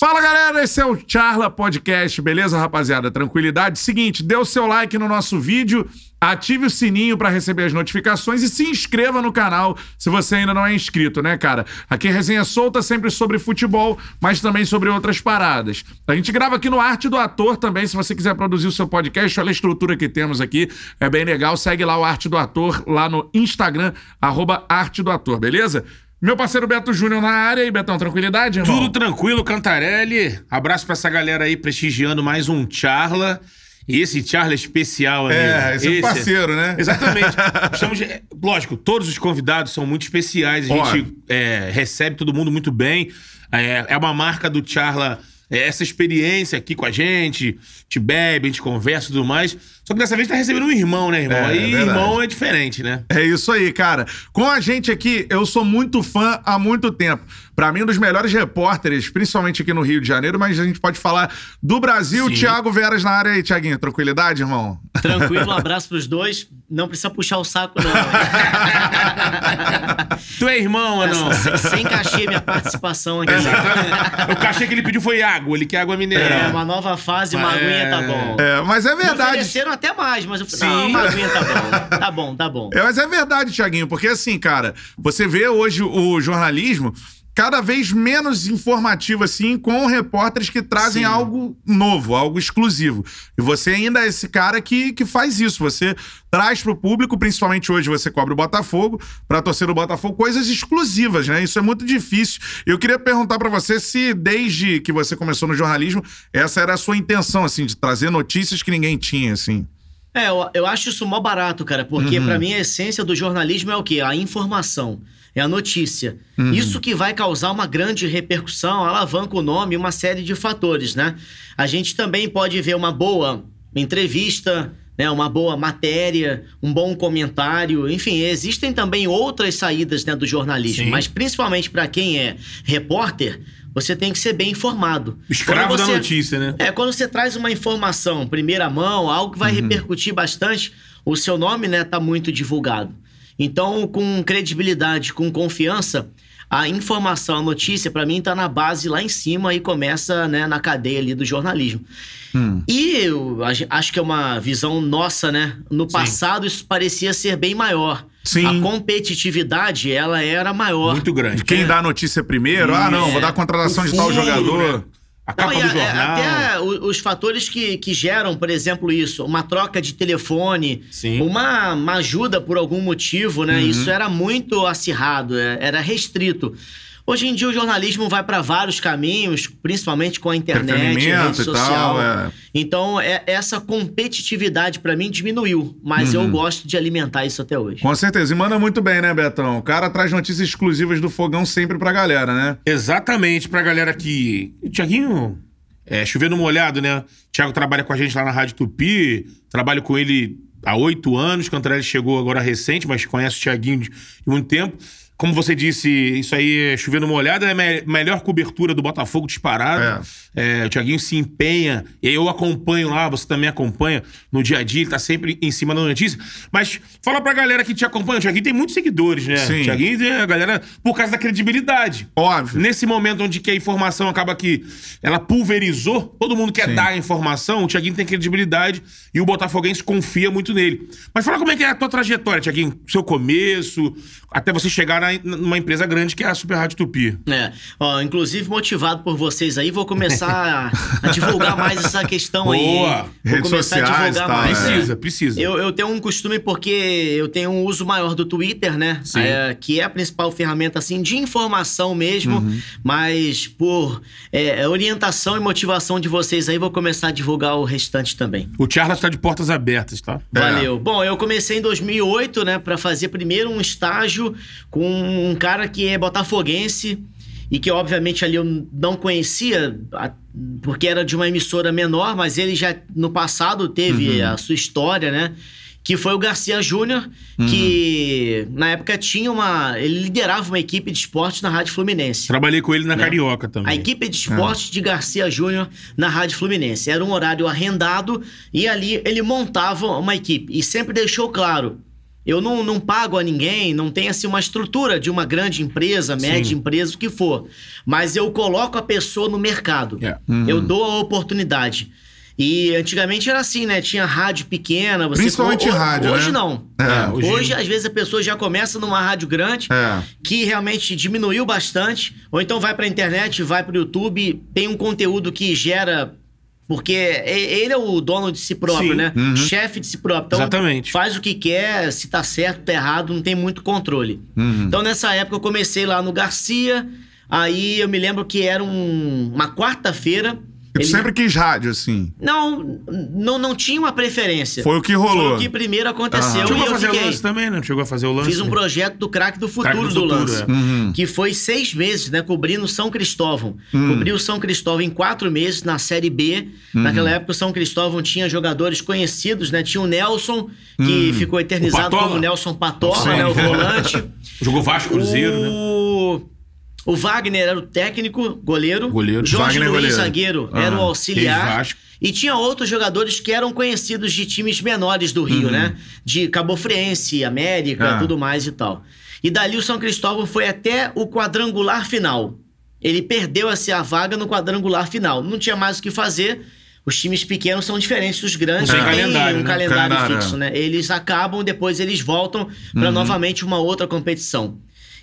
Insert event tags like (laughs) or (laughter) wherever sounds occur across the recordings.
Fala galera, esse é o Charla Podcast, beleza, rapaziada? Tranquilidade? Seguinte, dê o seu like no nosso vídeo, ative o sininho para receber as notificações e se inscreva no canal se você ainda não é inscrito, né, cara? Aqui resenha solta sempre sobre futebol, mas também sobre outras paradas. A gente grava aqui no Arte do Ator também, se você quiser produzir o seu podcast, olha a estrutura que temos aqui, é bem legal. Segue lá o Arte do Ator lá no Instagram, arroba Arte do Ator, beleza? Meu parceiro Beto Júnior na área aí, Betão, tranquilidade, irmão? Tudo tranquilo, Cantarelli. Abraço pra essa galera aí prestigiando mais um Charla. E esse Charla especial, amigo. É, esse é um parceiro, né? Exatamente. (laughs) Estamos, é, lógico, todos os convidados são muito especiais. A gente é, recebe todo mundo muito bem. É, é uma marca do Charla é, essa experiência aqui com a gente. Gente bebe, a gente conversa e tudo mais. Só que dessa vez tá recebendo um irmão, né, irmão? É, é Aí verdade. irmão é diferente, né? É isso aí, cara. Com a gente aqui, eu sou muito fã há muito tempo. Pra mim, um dos melhores repórteres, principalmente aqui no Rio de Janeiro, mas a gente pode falar do Brasil. Sim. Thiago Veras na área aí, Thiaguinho. Tranquilidade, irmão? Tranquilo, um abraço pros dois. Não precisa puxar o saco, não. (laughs) Tu é irmão ou não? Sem, sem cachê minha participação aqui. o cachê que ele pediu foi água, ele quer água mineral. É, uma nova fase, uma É. aguinha tá bom. É, mas é Me verdade. ofereceram até mais, mas eu falei, Sim. não, uma aguinha tá bom. Tá bom, tá bom. É, mas é verdade, Thiaguinho, porque assim, cara, você vê hoje o jornalismo cada vez menos informativo, assim, com repórteres que trazem Sim. algo novo, algo exclusivo. E você ainda é esse cara que, que faz isso. Você traz pro público, principalmente hoje você cobre o Botafogo, pra torcer do Botafogo, coisas exclusivas, né? Isso é muito difícil. Eu queria perguntar pra você se, desde que você começou no jornalismo, essa era a sua intenção, assim, de trazer notícias que ninguém tinha, assim. É, eu, eu acho isso mó barato, cara, porque pra mim a essência do jornalismo é o quê? A informação, é a notícia. Isso que vai causar uma grande repercussão, alavanca o nome, uma série de fatores, né? A gente também pode ver uma boa entrevista, né, uma boa matéria, um bom comentário, enfim, existem também outras saídas né, do jornalismo, Sim. mas principalmente pra quem é repórter, você tem que ser bem informado. Escravo Quando da você- notícia, né? é, quando você traz uma informação primeira mão, algo que vai repercutir bastante, o seu nome, né, tá muito divulgado. Então, com credibilidade, com confiança, a informação, a notícia, pra mim, tá na base lá em cima e começa, né, na cadeia ali do jornalismo. E eu acho que é uma visão nossa, né? No passado, isso parecia ser bem maior. Sim. A competitividade, ela era maior. Muito grande. De quem dá a notícia primeiro? Ah, não, vou dar a contratação de tal jogador. né? A capa Não, do é, jornal. Até os fatores que, que geram, por exemplo, isso, uma troca de telefone, Sim. uma, uma ajuda por algum motivo, né? Isso era muito acirrado, é- era restrito. Hoje em dia o jornalismo vai para vários caminhos, principalmente com a internet, rede e social. tal, é. Então, é- essa competitividade para mim diminuiu, mas Uhum. eu gosto de alimentar isso até hoje. Com certeza. E manda muito bem, né, Betão? O cara traz notícias exclusivas do fogão sempre pra galera, né? Exatamente, pra galera que. O Tiaguinho. É, chovendo molhado, né? O Thiago trabalha com a gente lá na Rádio Tupi. Trabalho com ele há oito anos. Cantarelli chegou agora recente, mas conhece o Tiaguinho de, de muito tempo. Como você disse, isso aí é chovendo molhado, é a me- melhor cobertura do Botafogo disparado. É, o Tiaguinho se empenha, e eu acompanho lá, você também acompanha no dia a dia, ele tá sempre em cima da notícia. Mas fala pra galera que te acompanha, o Tiaguinho tem muitos seguidores, né? Sim. O Tiaguinho tem a galera por causa da credibilidade. Óbvio. Nesse momento onde que a informação acaba que ela pulverizou, todo mundo quer Sim. dar a informação, o Tiaguinho tem credibilidade e o Botafoguense confia muito nele. Mas fala como é que é a tua trajetória, Tiaguinho, seu começo, até você chegar na- numa empresa grande que é a Super Rádio Tupi. É, ó, inclusive motivado por vocês aí, vou começar a, a divulgar mais essa questão aí. Boa. hein? Vou Redes começar sociais a e divulgar tal, mais. Precisa, precisa. Eu, eu tenho um costume porque eu tenho um uso maior do Twitter, né? Sim. É, que é a principal ferramenta, assim, de informação mesmo. Mas por é, orientação e motivação de vocês aí, vou começar a divulgar o restante também. O Charles está de portas abertas, tá? Valeu. Bom, eu comecei em 2008, né, Pra fazer primeiro um estágio com um cara que é botafoguense e que obviamente ali eu não conhecia a- porque era de uma emissora menor, mas ele já no passado teve a sua história, né? Que foi o Garcia Júnior, que na época tinha uma. Ele liderava uma equipe de esportes na Rádio Fluminense. Trabalhei com ele na Né? Carioca A também. equipe de esportes de Garcia Júnior na Rádio Fluminense. Era um horário arrendado e ali ele montava uma equipe. E sempre deixou claro Eu não, não pago a ninguém, não tem assim uma estrutura de uma grande empresa, média Sim. empresa, o que for. Mas eu coloco a pessoa no mercado. É. Eu dou a oportunidade. E antigamente era assim, né? Tinha rádio pequena. Você... Principalmente ho- rádio, Hoje né? não. É, hoje- hoje, às vezes, a pessoa já começa numa rádio grande É. que realmente diminuiu bastante, ou então vai pra internet, vai pro YouTube, tem um conteúdo que gera. Porque ele é o dono de si próprio, Sim. né? Uhum. Chefe de si próprio. Então, Exatamente. faz o que quer, se tá certo, tá errado, não tem muito controle. Uhum. Então, nessa época, eu comecei lá no Garcia, aí eu me lembro que era um- uma quarta-feira. E tu ele- sempre quis rádio, assim. Não, não, não tinha uma preferência. Foi o que rolou. Foi o que primeiro aconteceu Aham. Chegou e a eu fazer o fiquei. lance também, né? Chegou a fazer o lance. Fiz um projeto do craque do futuro do do, futuro, lance. é. Uhum. Que foi seis meses, né? Cobrindo São Cristóvão. Hum. Cobri o São Cristóvão em quatro meses na Série B. Uhum. Naquela época, o São Cristóvão tinha jogadores conhecidos, né? Tinha o Nelson, que ficou eternizado O como Nelson Patola, né? O volante. (laughs) Jogou Vasco Cruzeiro, né? O... Wagner era o técnico, goleiro. Goleiro. Jorge Wagner, Luiz, goleiro. zagueiro, Aham. era o auxiliar. E tinha outros jogadores que eram conhecidos de times menores do Rio, né? De Cabo Friense, América, Uhum. Ah. tudo mais e tal. E dali o São Cristóvão foi até o quadrangular final. Ele perdeu essa vaga no quadrangular final. Não tinha mais o que fazer. Os times pequenos são diferentes dos grandes. Tem calendário, um né? calendário Calendário, fixo, é. né? Eles acabam, depois eles voltam para novamente uma outra competição.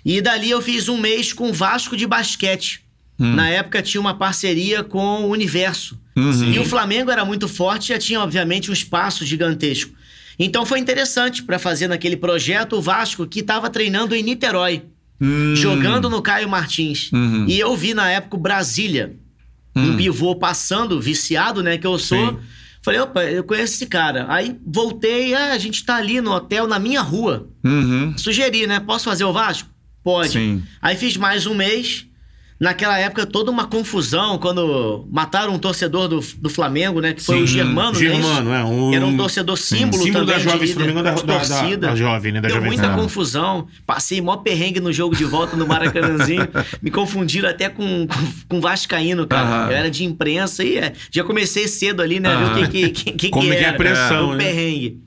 E dali eu fiz um mês com o Vasco de basquete. Na época tinha uma parceria com o Universo. Uhum. E o Flamengo era muito forte, já tinha, obviamente, um espaço gigantesco. Então foi interessante para fazer naquele projeto o Vasco, que estava treinando em Niterói, Hum. jogando no Caio Martins. Uhum. E eu vi na época o Brasília, um pivô passando, viciado, né, que eu sou. Sim. Falei, opa, eu conheço esse cara. Aí voltei, ah, a gente tá ali no hotel, na minha rua. Uhum. Sugeri, né? Posso fazer o Vasco? Pode. Sim. Aí fiz mais um mês. Naquela época, toda uma confusão quando mataram um torcedor do, do Flamengo, né? Que foi Sim. o Germano, né? Germano, Isso? é. Um, Era um torcedor símbolo, símbolo também da jovem, de se não me engano, da- da- da- da jovem, né? Da Deu jovem muita Pan. confusão. Passei mó perrengue no jogo de volta no Maracanãzinho. (laughs) Me confundiram até com, com, com Vascaíno, cara. Aham. Eu era de imprensa e é, já comecei cedo ali, né? Ver o que, que, que, que, Como que é que é a era. pressão, O né? perrengue.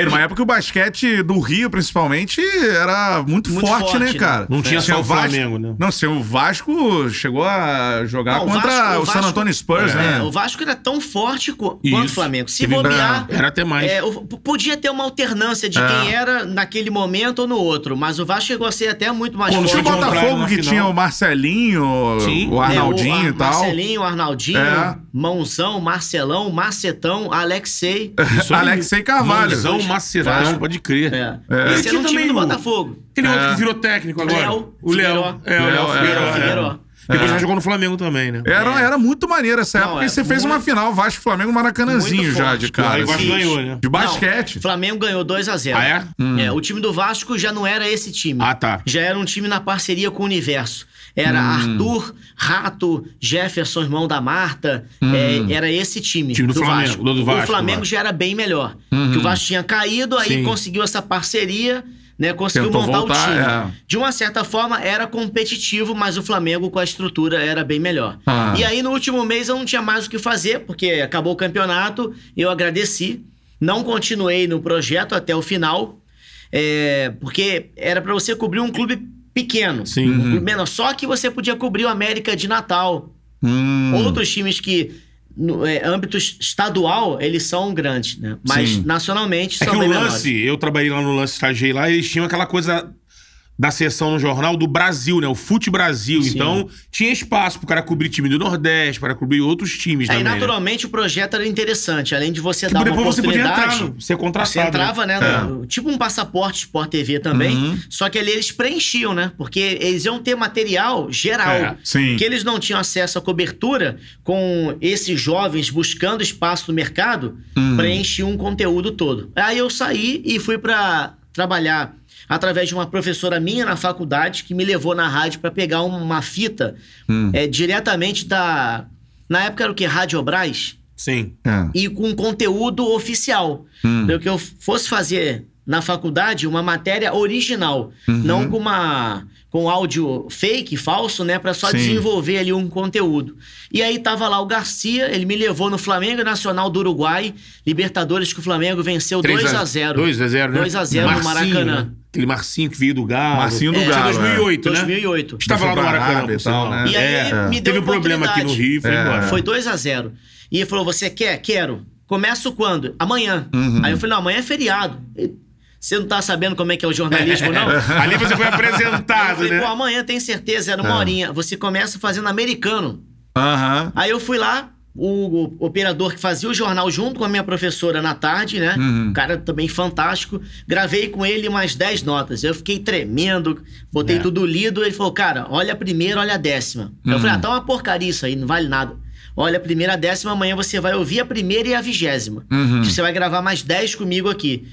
É, numa época o basquete do Rio, principalmente, era muito, Muito forte, forte, né, né? cara? Não tinha só o Flamengo, né? Não, assim, o Vasco chegou a jogar Não, o contra Vasco- o, o San Antonio Spurs, É, né? É, o Vasco era tão forte quanto o Flamengo. Se bobear. Era até mais. é, o- podia ter uma alternância de É. quem era naquele momento ou no outro, mas o Vasco chegou a ser até muito mais Quando Tinha o forte. Botafogo que final. tinha o Marcelinho, Sim. o Arnaldinho É, o Ar- e tal. Marcelinho, Arnaldinho, É. Mãozão, Marcelão, Macetão, Alexei. Alexei Carvalho. Mãozão macetão, É. pode crer. É. É. Esse era um time também do Botafogo. Aquele outro É. que virou técnico agora. Léo o Léo. É, o Léo Figueiró. é, é. Depois É. já jogou no Flamengo também, né? Era, É. era muito maneiro essa época, Não, porque é você fez muito- uma final Vasco Flamengo Maracanãzinho já de cara. Aí o Vasco assim. ganhou, né? De basquete. Flamengo ganhou 2 a 0 Ah, é? É, o time do Vasco já não era esse time. Ah, tá. Já era um time na parceria com o Universo. Era Hum. Arthur, Rato, Jefferson, irmão da Marta. é, era esse time, Time do Flamengo, Vasco. do Vasco, o Flamengo já era bem melhor. Que o Vasco tinha caído, aí Sim. conseguiu essa parceria, né? Conseguiu Tentou montar voltar, o time. é. De uma certa forma, era competitivo, mas o Flamengo com a estrutura era bem melhor. Ah. E aí, no último mês, eu não tinha mais o que fazer, porque acabou o campeonato, eu agradeci. Não continuei no projeto até o final, é, porque era para você cobrir um clube pequeno. Sim. Um clube menor. Só que você podia cobrir o América de Natal. Hum. Outros times que, no é, âmbito estadual, eles são grandes, né? Mas Sim. nacionalmente É são que o lance, menores. eu trabalhei lá no lance, estagiei lá, eles tinham aquela coisa da sessão no jornal do Brasil, né? O Fute Brasil. Sim. Então, tinha espaço pro cara cobrir time do Nordeste, para cobrir outros times Aí, também. né? naturalmente, o projeto era interessante. Além de você Tipo, dar uma depois você podia oportunidade... entrar, ser contratado. Você entrava, né? É. no- tipo um passaporte Sport TV também. Uhum. Só que ali eles preenchiam, né? Porque eles iam ter material geral. É, sim. Que eles não tinham acesso à cobertura com esses jovens buscando espaço no mercado, Uhum. preenchiam um conteúdo todo. Aí eu saí e fui pra trabalhar através de uma professora minha na faculdade que me levou na rádio pra pegar uma fita Hum. é, diretamente da. Na época era o que? Rádio Brás? Sim. É. e com conteúdo oficial. Hum. Para que eu fosse fazer na faculdade uma matéria original, Uhum. não com uma com áudio fake, falso, né, Pra só Sim. desenvolver ali um conteúdo. E aí tava lá o Garcia, ele me levou no Flamengo Nacional do Uruguai, Libertadores que o Flamengo venceu 2 a 0. 2 a 0 né? 2 a 0 no Maracanã. né? Aquele Marcinho que veio do Galo. Marcinho do Isso é Galo, 2008, né? 2008. Estava lá no Maracanã, e tal, sinal. né? E aí É. me deu Teve um problema aqui no. Rio, foi É. embora. Foi 2 a 0 E ele falou: Você quer? Quero. Começo quando? Amanhã. Uhum. Aí eu falei: Não, amanhã é feriado. E Você não tá sabendo como é que é o jornalismo, não? (laughs) Ali você foi Aí eu apresentado, falei, né? pô, amanhã tem certeza, era uma É. horinha. Você começa fazendo americano. Aham. Aí eu fui lá, o, operador que fazia o jornal junto com a minha professora na tarde, né? Uhum. Um cara também fantástico. Gravei com ele umas 10 notas. Eu fiquei tremendo, botei É. tudo lido. Ele falou, cara, olha a primeira, olha a décima. Aí Eu Uhum. falei, ah, tá uma porcaria isso aí, não vale nada. Olha a primeira, a décima, amanhã você vai ouvir a primeira e a vigésima. Uhum. Você vai gravar mais 10 comigo aqui.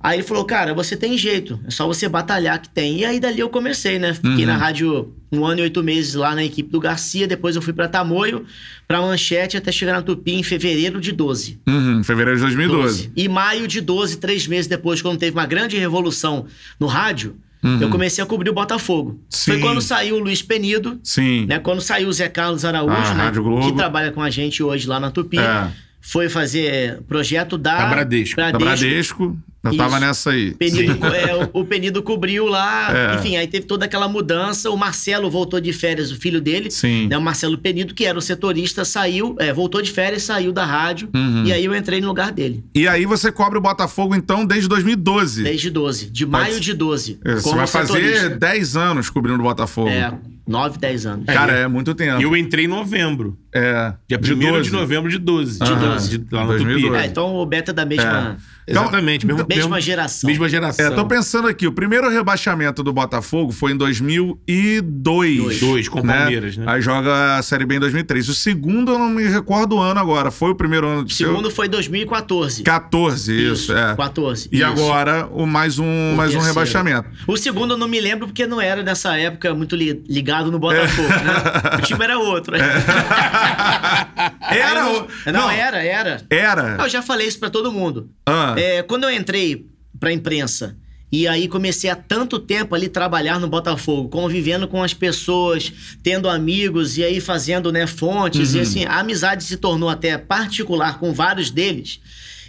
Aí ele falou, cara, você tem jeito, é só você batalhar que tem. E aí dali eu comecei, né? Fiquei Uhum. na rádio um ano e oito meses lá na equipe do Garcia, depois eu fui pra Tamoio, pra Manchete, até chegar na Tupi em fevereiro de 12. Uhum, fevereiro de 2012. E maio de 12, três meses depois, quando teve uma grande revolução no rádio, Uhum. eu comecei a cobrir o Botafogo. Sim. Foi quando saiu o Luiz Penido, Sim. né? Quando saiu o Zé Carlos Araújo, Ah, né? Que trabalha com a gente hoje lá na Tupi. É. Foi fazer projeto da... Da Bradesco. Da Bradesco. Eu tava nessa aí. Penido, é, o- o Penido cobriu lá, É. enfim, aí teve toda aquela mudança. O Marcelo voltou de férias, o filho dele, Sim. né, o Marcelo Penido, que era o setorista, saiu, é, voltou de férias, saiu da rádio, Uhum. e aí eu entrei no lugar dele, E aí você cobre o Botafogo, então, desde 2012. desde 12, de maio de 12. É, Você vai fazer setorista. 10 anos cobrindo o Botafogo. É, 9, 10 anos. Cara, é muito tempo. E eu entrei em novembro. É. Dia 1 de, novembro de 12. De 12. lá no 2012. Tupi. É, então o Beto é da mesma, Então, Exatamente. Mesmo, mesma mesmo- geração. Mesma geração. É, tô pensando aqui, o primeiro rebaixamento do Botafogo foi em 2002. Dois, com o Palmeiras, né? Aí joga a Série B em 2003. O segundo eu não me recordo o ano agora. Foi o primeiro ano do O segundo foi 2014. 14, isso, é. 14. E isso. agora o mais um, mais um rebaixamento. O segundo eu não me lembro porque não era nessa época muito li- ligado no Botafogo, né? (laughs) O time era outro. É. (laughs) Era Aí o- não, não. não, era, era. Era. Eu já falei isso pra todo mundo. Ah. É, quando eu entrei pra imprensa e aí comecei há tanto tempo ali trabalhar no Botafogo, convivendo com as pessoas, tendo amigos e aí fazendo né, fontes Uhum. e assim, a amizade se tornou até particular com vários deles.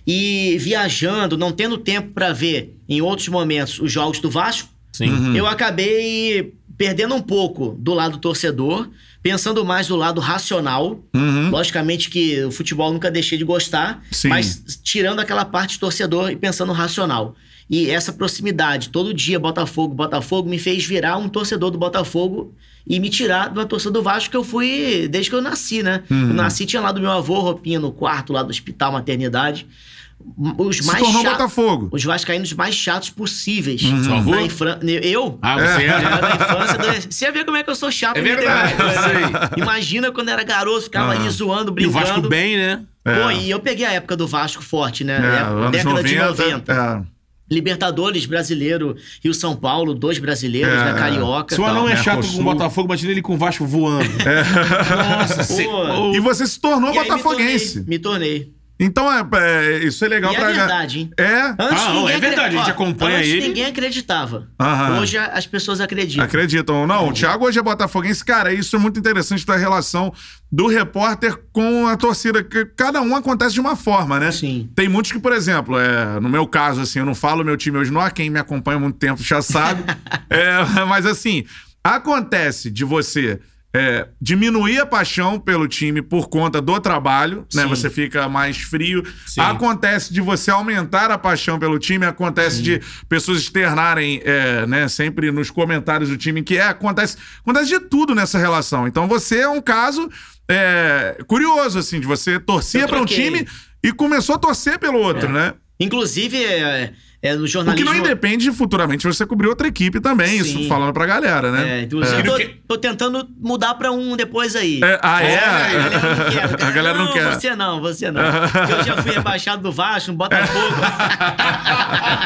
E viajando, não tendo tempo pra ver em outros momentos os jogos do Vasco, Sim. Uhum. eu acabei perdendo um pouco do lado torcedor, pensando mais do lado racional. Uhum. Logicamente que o futebol nunca deixei de gostar, Sim. mas tirando aquela parte torcedor e pensando racional. E essa proximidade, todo dia Botafogo, Botafogo, me fez virar um torcedor do Botafogo e me tirar da torcida do Vasco que eu fui desde que eu nasci, né? Uhum. Eu nasci, tinha lá do meu avô, roupinha no quarto, lá do hospital, maternidade. Os Se mais tornou chatos. Botafogo. Os vascaínos mais chatos possíveis. Avô? Na infran- Eu? Ah, você Era era? da infância, adolescência. Você ia ver como é que eu sou chato. É verdade, deu- eu sei. Imagina quando era garoto, ficava Ah. ali zoando, E o brincando. Vasco bem, né? É. Pô, e eu peguei a época do Vasco forte, né? É, década 90. de 90. é. Libertadores brasileiro, Rio São Paulo, dois brasileiros, É. né? Carioca. Se o anão é chato com o Botafogo, imagina ele com o Vasco voando. (laughs) Nossa, cê- Pô. E você se tornou E aí me botafoguense. tornei, Me tornei. Então é, é, isso é legal E é pra verdade, hein? É. Antes Ah, não, ninguém é verdade, a gente acompanha antes ele. ninguém acreditava. Aham. Hoje as pessoas acreditam. Acreditam. Não, o Thiago hoje é botafoguense. Cara, isso é muito interessante da relação do repórter com a torcida. que Cada um acontece de uma forma, né? Sim. Tem muitos que, por exemplo, é, no meu caso, assim, eu não falo meu time hoje no ar, quem me acompanha há muito tempo já sabe. (laughs) É, mas assim, acontece de você é, diminuir a paixão pelo time por conta do trabalho, né? Sim. Você fica mais frio. Sim. Acontece de você aumentar a paixão pelo time, acontece de pessoas externarem, é, né, sempre nos comentários do time que é, acontece, acontece de tudo nessa relação. Então você é um caso é, curioso, assim, de você torcia para um time e começou a torcer pelo outro, né? Inclusive, é, é, no O que jornalismo... não independe de futuramente você cobrir outra equipe também, Sim. isso falando pra galera, né? É, inclusive, É. Tô, tô tentando mudar pra um depois aí. É, ah, é? A galera não (laughs) quer. A galera não quer. Você não, você não. Porque eu já fui rebaixado do Vasco, no Botafogo. (laughs)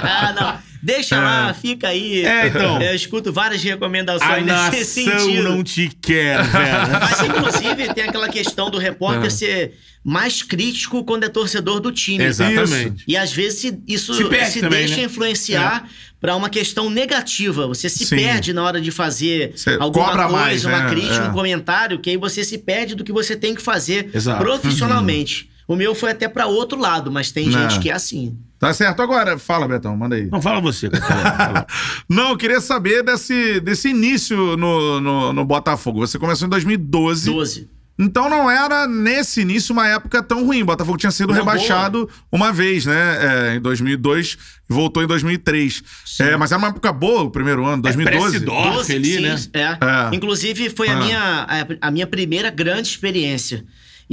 Ah, não. Deixa É. lá, fica aí. É, então. Eu escuto várias A recomendações nesse nação sentido. não te quer, velho. (laughs) Mas, inclusive, tem aquela questão do É. repórter ser mais crítico quando é torcedor do time. Exatamente. E às vezes isso Se se, também, deixa né? influenciar pra uma questão negativa. Você se Sim. perde na hora de fazer Você alguma coisa, mais, uma né? crítica, É. um comentário, que aí você se perde do que você tem que fazer Exato. profissionalmente. O meu foi até pra outro lado, mas tem Né. gente que é assim. Tá certo. Agora, fala, Betão, manda aí. Não, fala você. cara. (laughs) Não, eu queria saber desse, desse início no, no, no Botafogo. Você começou em 2012. 12. Então não era nesse início uma época tão ruim. O Botafogo tinha sido Não, rebaixado uma vez, né? É, em 2002 e voltou em 2003. É, mas era uma época boa o primeiro ano, 2012. pré-Sidor. Dorf ali, sim, né? É. É. Inclusive, foi a, minha, a, a minha primeira grande experiência.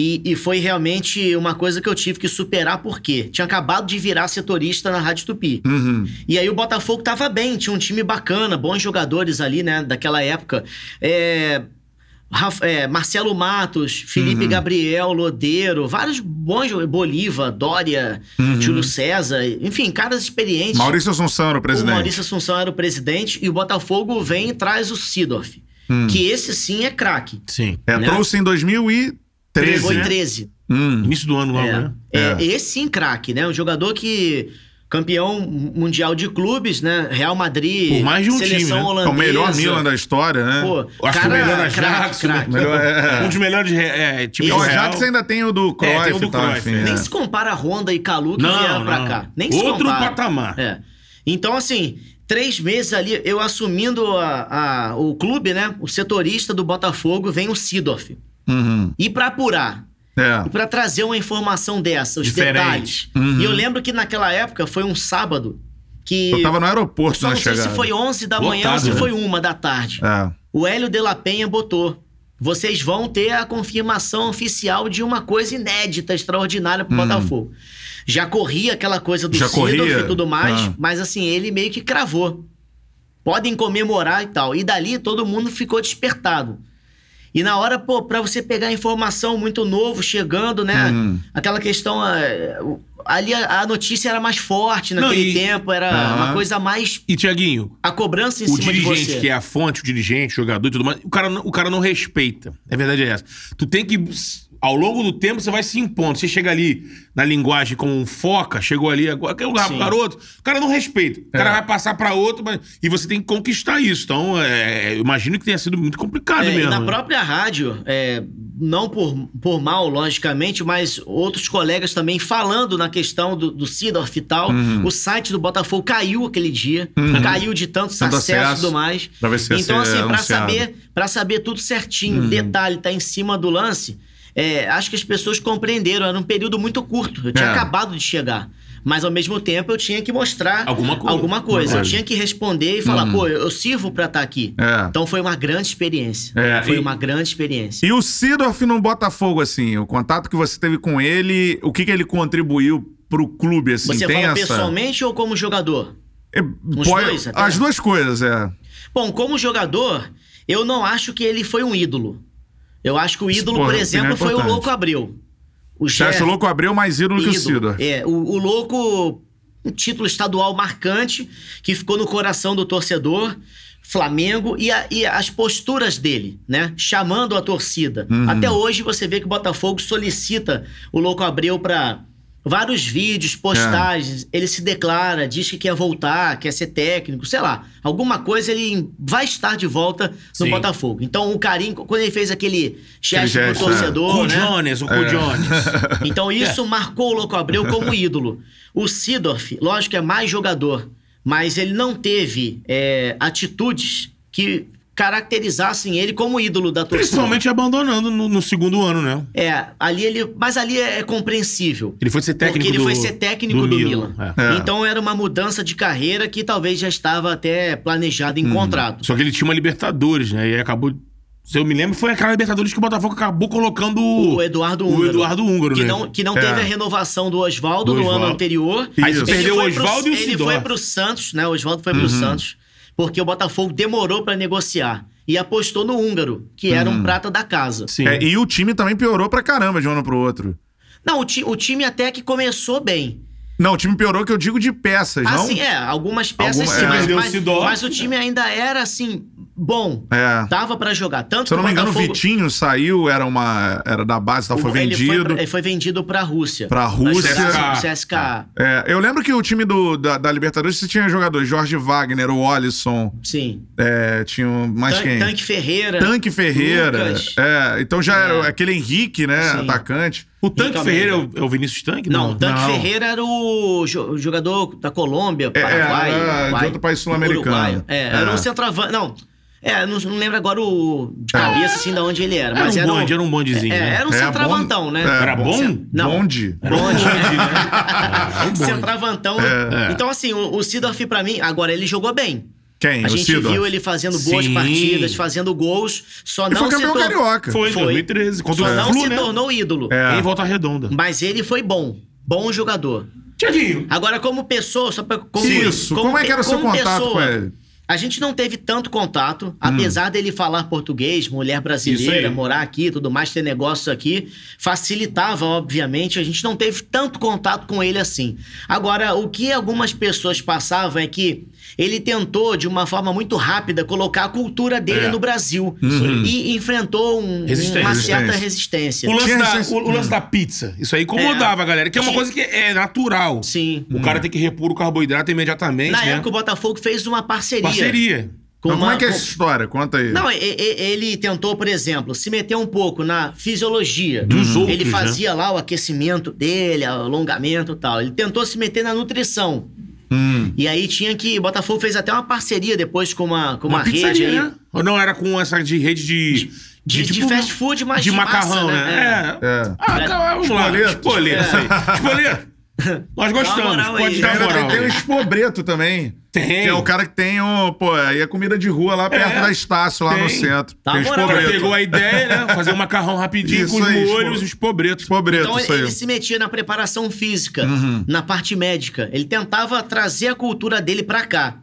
E, e foi realmente uma coisa que eu tive que superar, porque tinha acabado de virar setorista na Rádio Tupi. Uhum. E aí o Botafogo tava bem, tinha um time bacana, bons jogadores ali, né, daquela época. É, Raf- é, Marcelo Matos, Felipe Uhum. Gabriel, Lodeiro, vários bons jogadores, Bolívar, Dória, Júlio César, enfim, caras experientes. Uhum. Maurício Assunção era o O presidente. Maurício Assunção era o presidente e o Botafogo vem e traz o Sidorf. Que esse sim é craque. Sim. É, né? trouxe em 2013. Foi em né? 13. Hum. Início do ano logo, É. né? É, É. Esse sim, craque, né? Um jogador que. Campeão mundial de clubes, né? Real Madrid. Por mais de um seleção time, né? É holandesa. o melhor Milan da história, né? Pô, acho que o cara, melhor da craque, Jackson. craque. Melhor- é. Um dos melhores é, times E do o. Ajax ainda tem o do Cruyff É, tem o do tal, Cruyff, enfim. é. Nem é. se compara a Honda e Calu que Não, vieram pra não. cá. Nem se Outro compara. patamar. É. Então, assim, três meses ali, eu assumindo a, a- o clube, né? O setorista do Botafogo, vem o Sidorf. Uhum. E pra apurar, É. e pra trazer uma informação dessa, os Diferente. detalhes. Uhum. E eu lembro que naquela época foi um sábado que. Eu tava no aeroporto não sei chegada. se foi 11 da manhã ou Lotado, se né? foi uma da tarde. É. O Hélio de la Penha botou. Vocês vão ter a confirmação oficial de uma coisa inédita, extraordinária pro Botafogo. Já corria aquela coisa do. Já e tudo mais, Ah. mas assim, ele meio que cravou. Podem comemorar e tal. E dali todo mundo ficou despertado. E na hora, pô, pra você pegar informação muito novo chegando, né? Hum. Aquela questão. é, o- ali a, a notícia era mais forte naquele Não, e- tempo, era Aham. uma coisa mais. E, Tiaguinho, A cobrança em o cima de dirigente, você. que é a fonte, o dirigente, o jogador e tudo mais, o cara, não- o cara não respeita. A verdade é essa. Tu tem que. Ao longo do tempo, você vai se impondo. Você chega ali na linguagem com um foca, chegou ali agora, aquele Sim. garoto, o cara não respeita. O cara É. vai passar pra outro, mas- e você tem que conquistar isso. Então, é, eu imagino que tenha sido muito complicado É, e mesmo. na né? própria rádio, é, não por, por mal, logicamente, mas outros colegas também falando na questão do, do Sidorf e tal. Uhum. O site do Botafogo caiu aquele dia. Caiu de tanto Tanto acesso e tudo mais. então, assim, anunciado. saber, pra saber tudo certinho, Uhum. detalhe, tá em cima do lance, é, acho que as pessoas compreenderam. Era um período muito curto. Eu tinha É. acabado de chegar. Mas ao mesmo tempo eu tinha que mostrar Alguma coisa. Alguma coisa. Eu tinha que responder e falar, pô, eu, sirvo pra estar aqui. Uhum. É. Então foi uma grande experiência. É, foi e- uma grande experiência. E o Sidorf no Botafogo, assim, o contato que você teve com ele, o que, que ele contribuiu pro clube, assim, Você fala essa... pessoalmente ou como jogador? É, pode- dois, até? As duas coisas, é. Bom, como jogador, eu não acho que ele foi um ídolo. Eu acho que o ídolo, Porra, por exemplo, foi o. Louco Abreu. O Você acha o Louco Abreu mais ídolo, que o Sidorf? É, o, o Louco, um título estadual marcante que ficou no coração do torcedor. Flamengo e, a- e as posturas dele, né? Chamando a torcida. Uhum. Até hoje você vê que o Botafogo solicita o Louco Abreu para vários vídeos, postagens. Ele se declara, diz que quer voltar, quer ser técnico, sei lá. Alguma coisa ele vai estar de volta no Sim. Botafogo. Então o carinho, quando ele fez aquele gesto gesto, pro é. torcedor, né? Jones, o o Jones. (laughs) Então isso marcou o Louco Abreu como ídolo. O Sidorf, lógico que é mais jogador, mas ele não teve é, atitudes que caracterizassem ele como ídolo da torcida. Principalmente abandonando no, no segundo ano, né? É, ali ele, mas ali é, é compreensível. Ele foi ser técnico porque ele do foi ser técnico do, Milan. É. É. Então era uma mudança de carreira que talvez já estava até planejada em contrato. Só que ele tinha uma Libertadores, né? E acabou. Se eu me lembro, foi aquela Libertadores que o Botafogo acabou colocando o, O Eduardo o Húngaro. Eduardo Húngaro, que né? não, que não É. teve a renovação do Oswaldo Do no ano anterior. Aí Isso. você perdeu o Oswaldo e o Ele foi pro Santos, né? O Oswaldo foi pro Uhum. Santos, porque o Botafogo demorou pra negociar e apostou no húngaro, que era Uhum. um prata da casa. Sim. É, e o time também piorou pra caramba de um ano pro outro. Não, o, ti- o time até que começou bem. Não, o time piorou que eu digo de peças, não? Assim, é, algumas peças Alguma- sim, é. mas, mas- mas o time ainda era assim, bom. É. Dava pra jogar. Tanto Se eu não que me o engano, o Vitinho saiu, era uma. Era da base, tal, foi ele vendido. Foi, ele foi vendido pra Rússia. Pra Rússia. CSKA. CSKA. É, eu lembro que o time do, da, da Libertadores tinha jogadores, Jorge Wagner, o Alisson, Sim. é, tinha um- mais Tan- quem? Tanque Ferreira. Tanque Ferreira. Lucas. É, então já era É. aquele Henrique, né? Sim. Atacante. O Tanque Rica Ferreira é o, é o Vinícius Tanque? Não, Tanque Não. Ferreira era o jo- jogador da Colômbia, É, Paraguai. era de outro país sul-americano. É, era É. um centroavante. Não. É, não, não lembro agora o de cabeça assim de onde ele era. Era Mas um era bonde, era um bondezinho, É, né? era um É, centravantão, bom- né? é, Era bom? Não. Bonde. Bonde, Ah, né? Centravantão. É. Então, assim, o, o Sidorf, pra mim, agora ele jogou bem. Quem? A o gente viu ele fazendo boas Sim. partidas, fazendo gols, só Ele não foi se campeão tor- carioca. Foi, Foi. 2013. Contra Só o não Flu, se né? tornou ídolo. É. Em Volta Redonda. Mas ele foi bom. Bom jogador. Tiaguinho. Agora, como pessoa, só pra. Como, Isso, como, é que era o seu como contato pessoa, com ele? A gente não teve tanto contato, apesar dele falar português, mulher brasileira, morar aqui tudo mais, ter negócio aqui, facilitava, obviamente. A gente não teve tanto contato com ele assim. Agora, o que algumas pessoas passavam é que ele tentou, de uma forma muito rápida, colocar a cultura dele É. no Brasil. E enfrentou um- Resistência. uma certa Resistência. O lance, da, o, o lance da pizza. Isso aí incomodava a galera. Que é uma coisa que é natural. Sim. O cara tem que repor o carboidrato imediatamente, Na né? época, o Botafogo fez uma parceria. Parceria. com Então, como uma- é que é com- essa história? Conta aí. Não, ele tentou, por exemplo, se meter um pouco na fisiologia. Dos outros, Ele né? fazia lá o aquecimento dele, o alongamento e tal. Ele tentou se meter na nutrição. Hum. E aí tinha que. Botafogo fez até uma parceria depois com uma, com uma, Uma rede aí. né? Ou não era com essa de rede de... De, de tipo, fast food, mas de de macarrão, massa, né? É. É. Ah, calma, vamos lá. Espoleto. Espoleto. aí. Espoleto. (laughs) Nós gostamos. moral Pode aí. dar moral. tem, tem o Espobreto também. Tem. Que é o cara que tem o. Pô, aí é comida de rua lá perto É. da Estácio, lá no Tem. centro. Tá tem o pegou a ideia, né? Fazer um macarrão rapidinho Isso com os aí, molhos e os pobretos. Espobreto, Então isso aí. ele se metia na preparação física, Uhum. na parte médica. Ele tentava trazer a cultura dele pra cá.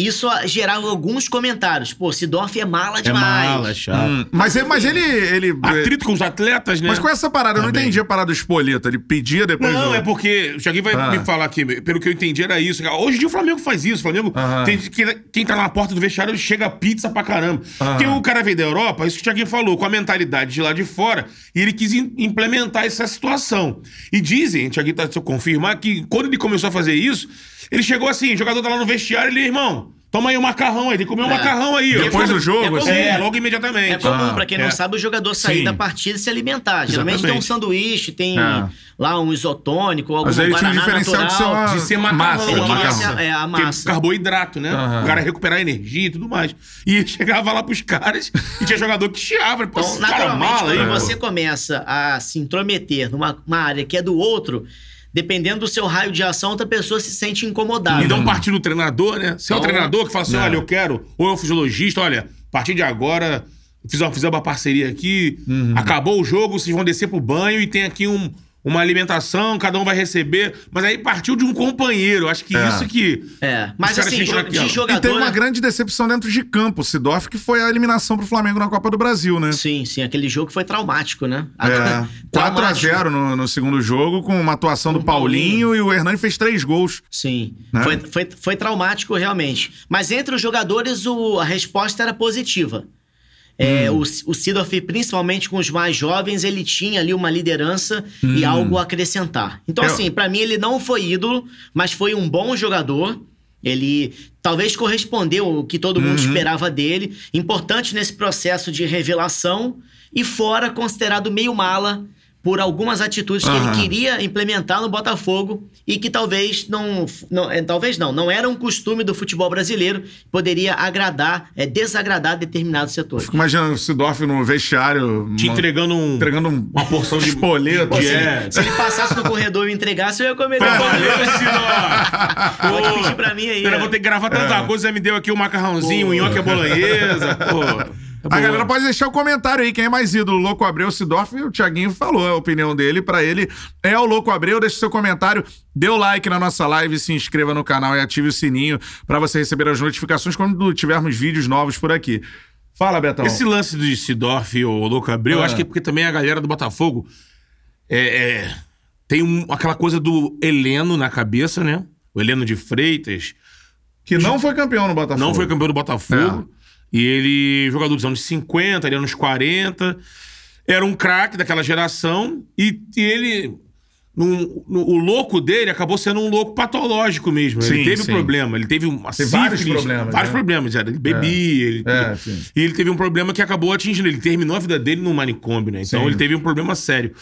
Isso ah, gerava alguns comentários. Pô, Sidorf é mala É demais. mala, é chato. Hum, mas, ele, mas ele. ele Atrito com os atletas, né? mas com essa parada, eu não Também. entendi a parada do Espoleto. Ele pedia depois. Não, do... é porque. O Thiaguinho vai Ah. me falar aqui, pelo que eu entendi, era isso. Hoje em dia o Flamengo faz isso. O Flamengo tem que, quem tá na porta do vestiário chega pizza pra caramba. Porque o cara veio da Europa, isso que o Thiaguinho falou, com a mentalidade de lá de fora, e ele quis im- implementar essa situação. E dizem, o Thiaguinho tá se confirmar, que quando ele começou a fazer isso, ele chegou assim, o jogador tá lá no vestiário, ele, irmão. Toma aí um macarrão aí, tem que comer um É. macarrão aí. ó. Depois do jogo, É assim. É, logo imediatamente. É comum, Ah, pra quem é. não sabe, o jogador sair Sim. da partida e se alimentar. Geralmente tem um Exatamente. sanduíche, tem É. lá um isotônico, algum Mas ele tinha um diferencial de ser uma. De ser macarrão, massa, ser- é, a massa. carboidrato, né? Aham. O cara recuperar energia e tudo mais. E chegava lá pros caras e tinha jogador que chiava. Pô, Então, cara naturalmente, mala aí, quando você começa a se intrometer numa uma área que é do outro, dependendo do seu raio de ação, outra pessoa se sente incomodada. E dá um partido do treinador, né? Você é o Então, treinador que fala assim: é. olha, eu quero, ou é o fisiologista, olha, a partir de agora, fiz uma, fizemos uma parceria aqui, Uhum. acabou o jogo, vocês vão descer pro banho e tem aqui um- uma alimentação, cada um vai receber. Mas aí partiu de um companheiro. Acho que É. isso que. É, mas assim, jo- de E jogador... teve uma né? grande decepção dentro de campo, o Sidorf, que foi a eliminação pro Flamengo na Copa do Brasil, né? Sim, sim, aquele jogo foi traumático, né? É, 4x0 Traumático. no, no segundo jogo, com uma atuação do Paulinho. Paulinho, e o Hernani fez três gols. Sim, Né? foi, foi, foi traumático realmente. Mas entre os jogadores, o- a resposta era positiva. É, Hum. o, o Sidorf, principalmente com os mais jovens, ele tinha ali uma liderança e algo a acrescentar. Então, Hum. Eu- assim, pra mim ele não foi ídolo, mas foi um bom jogador. Ele talvez correspondeu o que todo Uhum. mundo esperava dele. Importante nesse processo de revelação e fora considerado meio mala por algumas atitudes que Aham. ele queria implementar no Botafogo e que talvez não, não é, talvez não, não era um costume do futebol brasileiro, poderia agradar, é, desagradar determinados setores. Fico imaginando o Sidorf no vestiário. Te uma- entregando um. entregando um- uma porção de. (laughs) espoleto. Pô, se, É. ele, se ele passasse no corredor e me entregasse, eu ia comer. Sidor! Pode pedir pra mim aí. Eu ó. vou ter que gravar tanta É. coisa, você me deu aqui o macarrãozinho, o nhoque à bolonhesa. Pô. É A galera pode deixar o comentário aí, quem é mais ídolo, Louco Abreu, Sidorf, e o Thiaguinho falou a opinião dele, pra ele é o Louco Abreu, deixa seu comentário, dê o like na nossa live, se inscreva no canal e ative o sininho pra você receber as notificações quando tivermos vídeos novos por aqui. Fala, Betão. Esse lance do Sidorf ou Louco Abreu, Ah. acho que é porque também a galera do Botafogo é, é, tem um- aquela coisa do Heleno na cabeça, né? O Heleno de Freitas. Que não foi campeão no Botafogo. Não foi campeão do Botafogo. E ele, jogador dos anos 50, ali anos 40. Era um craque daquela geração. E, e ele. num- no- o louco dele acabou sendo um louco patológico mesmo. Sim, ele teve sim. problema. Ele teve uma Teve vários problemas, Vários né? problemas. era, Ele bebia. Ele, É, e ele teve um problema que acabou atingindo. Ele terminou a vida dele num manicômio, né? Então Sim. ele teve um problema sério.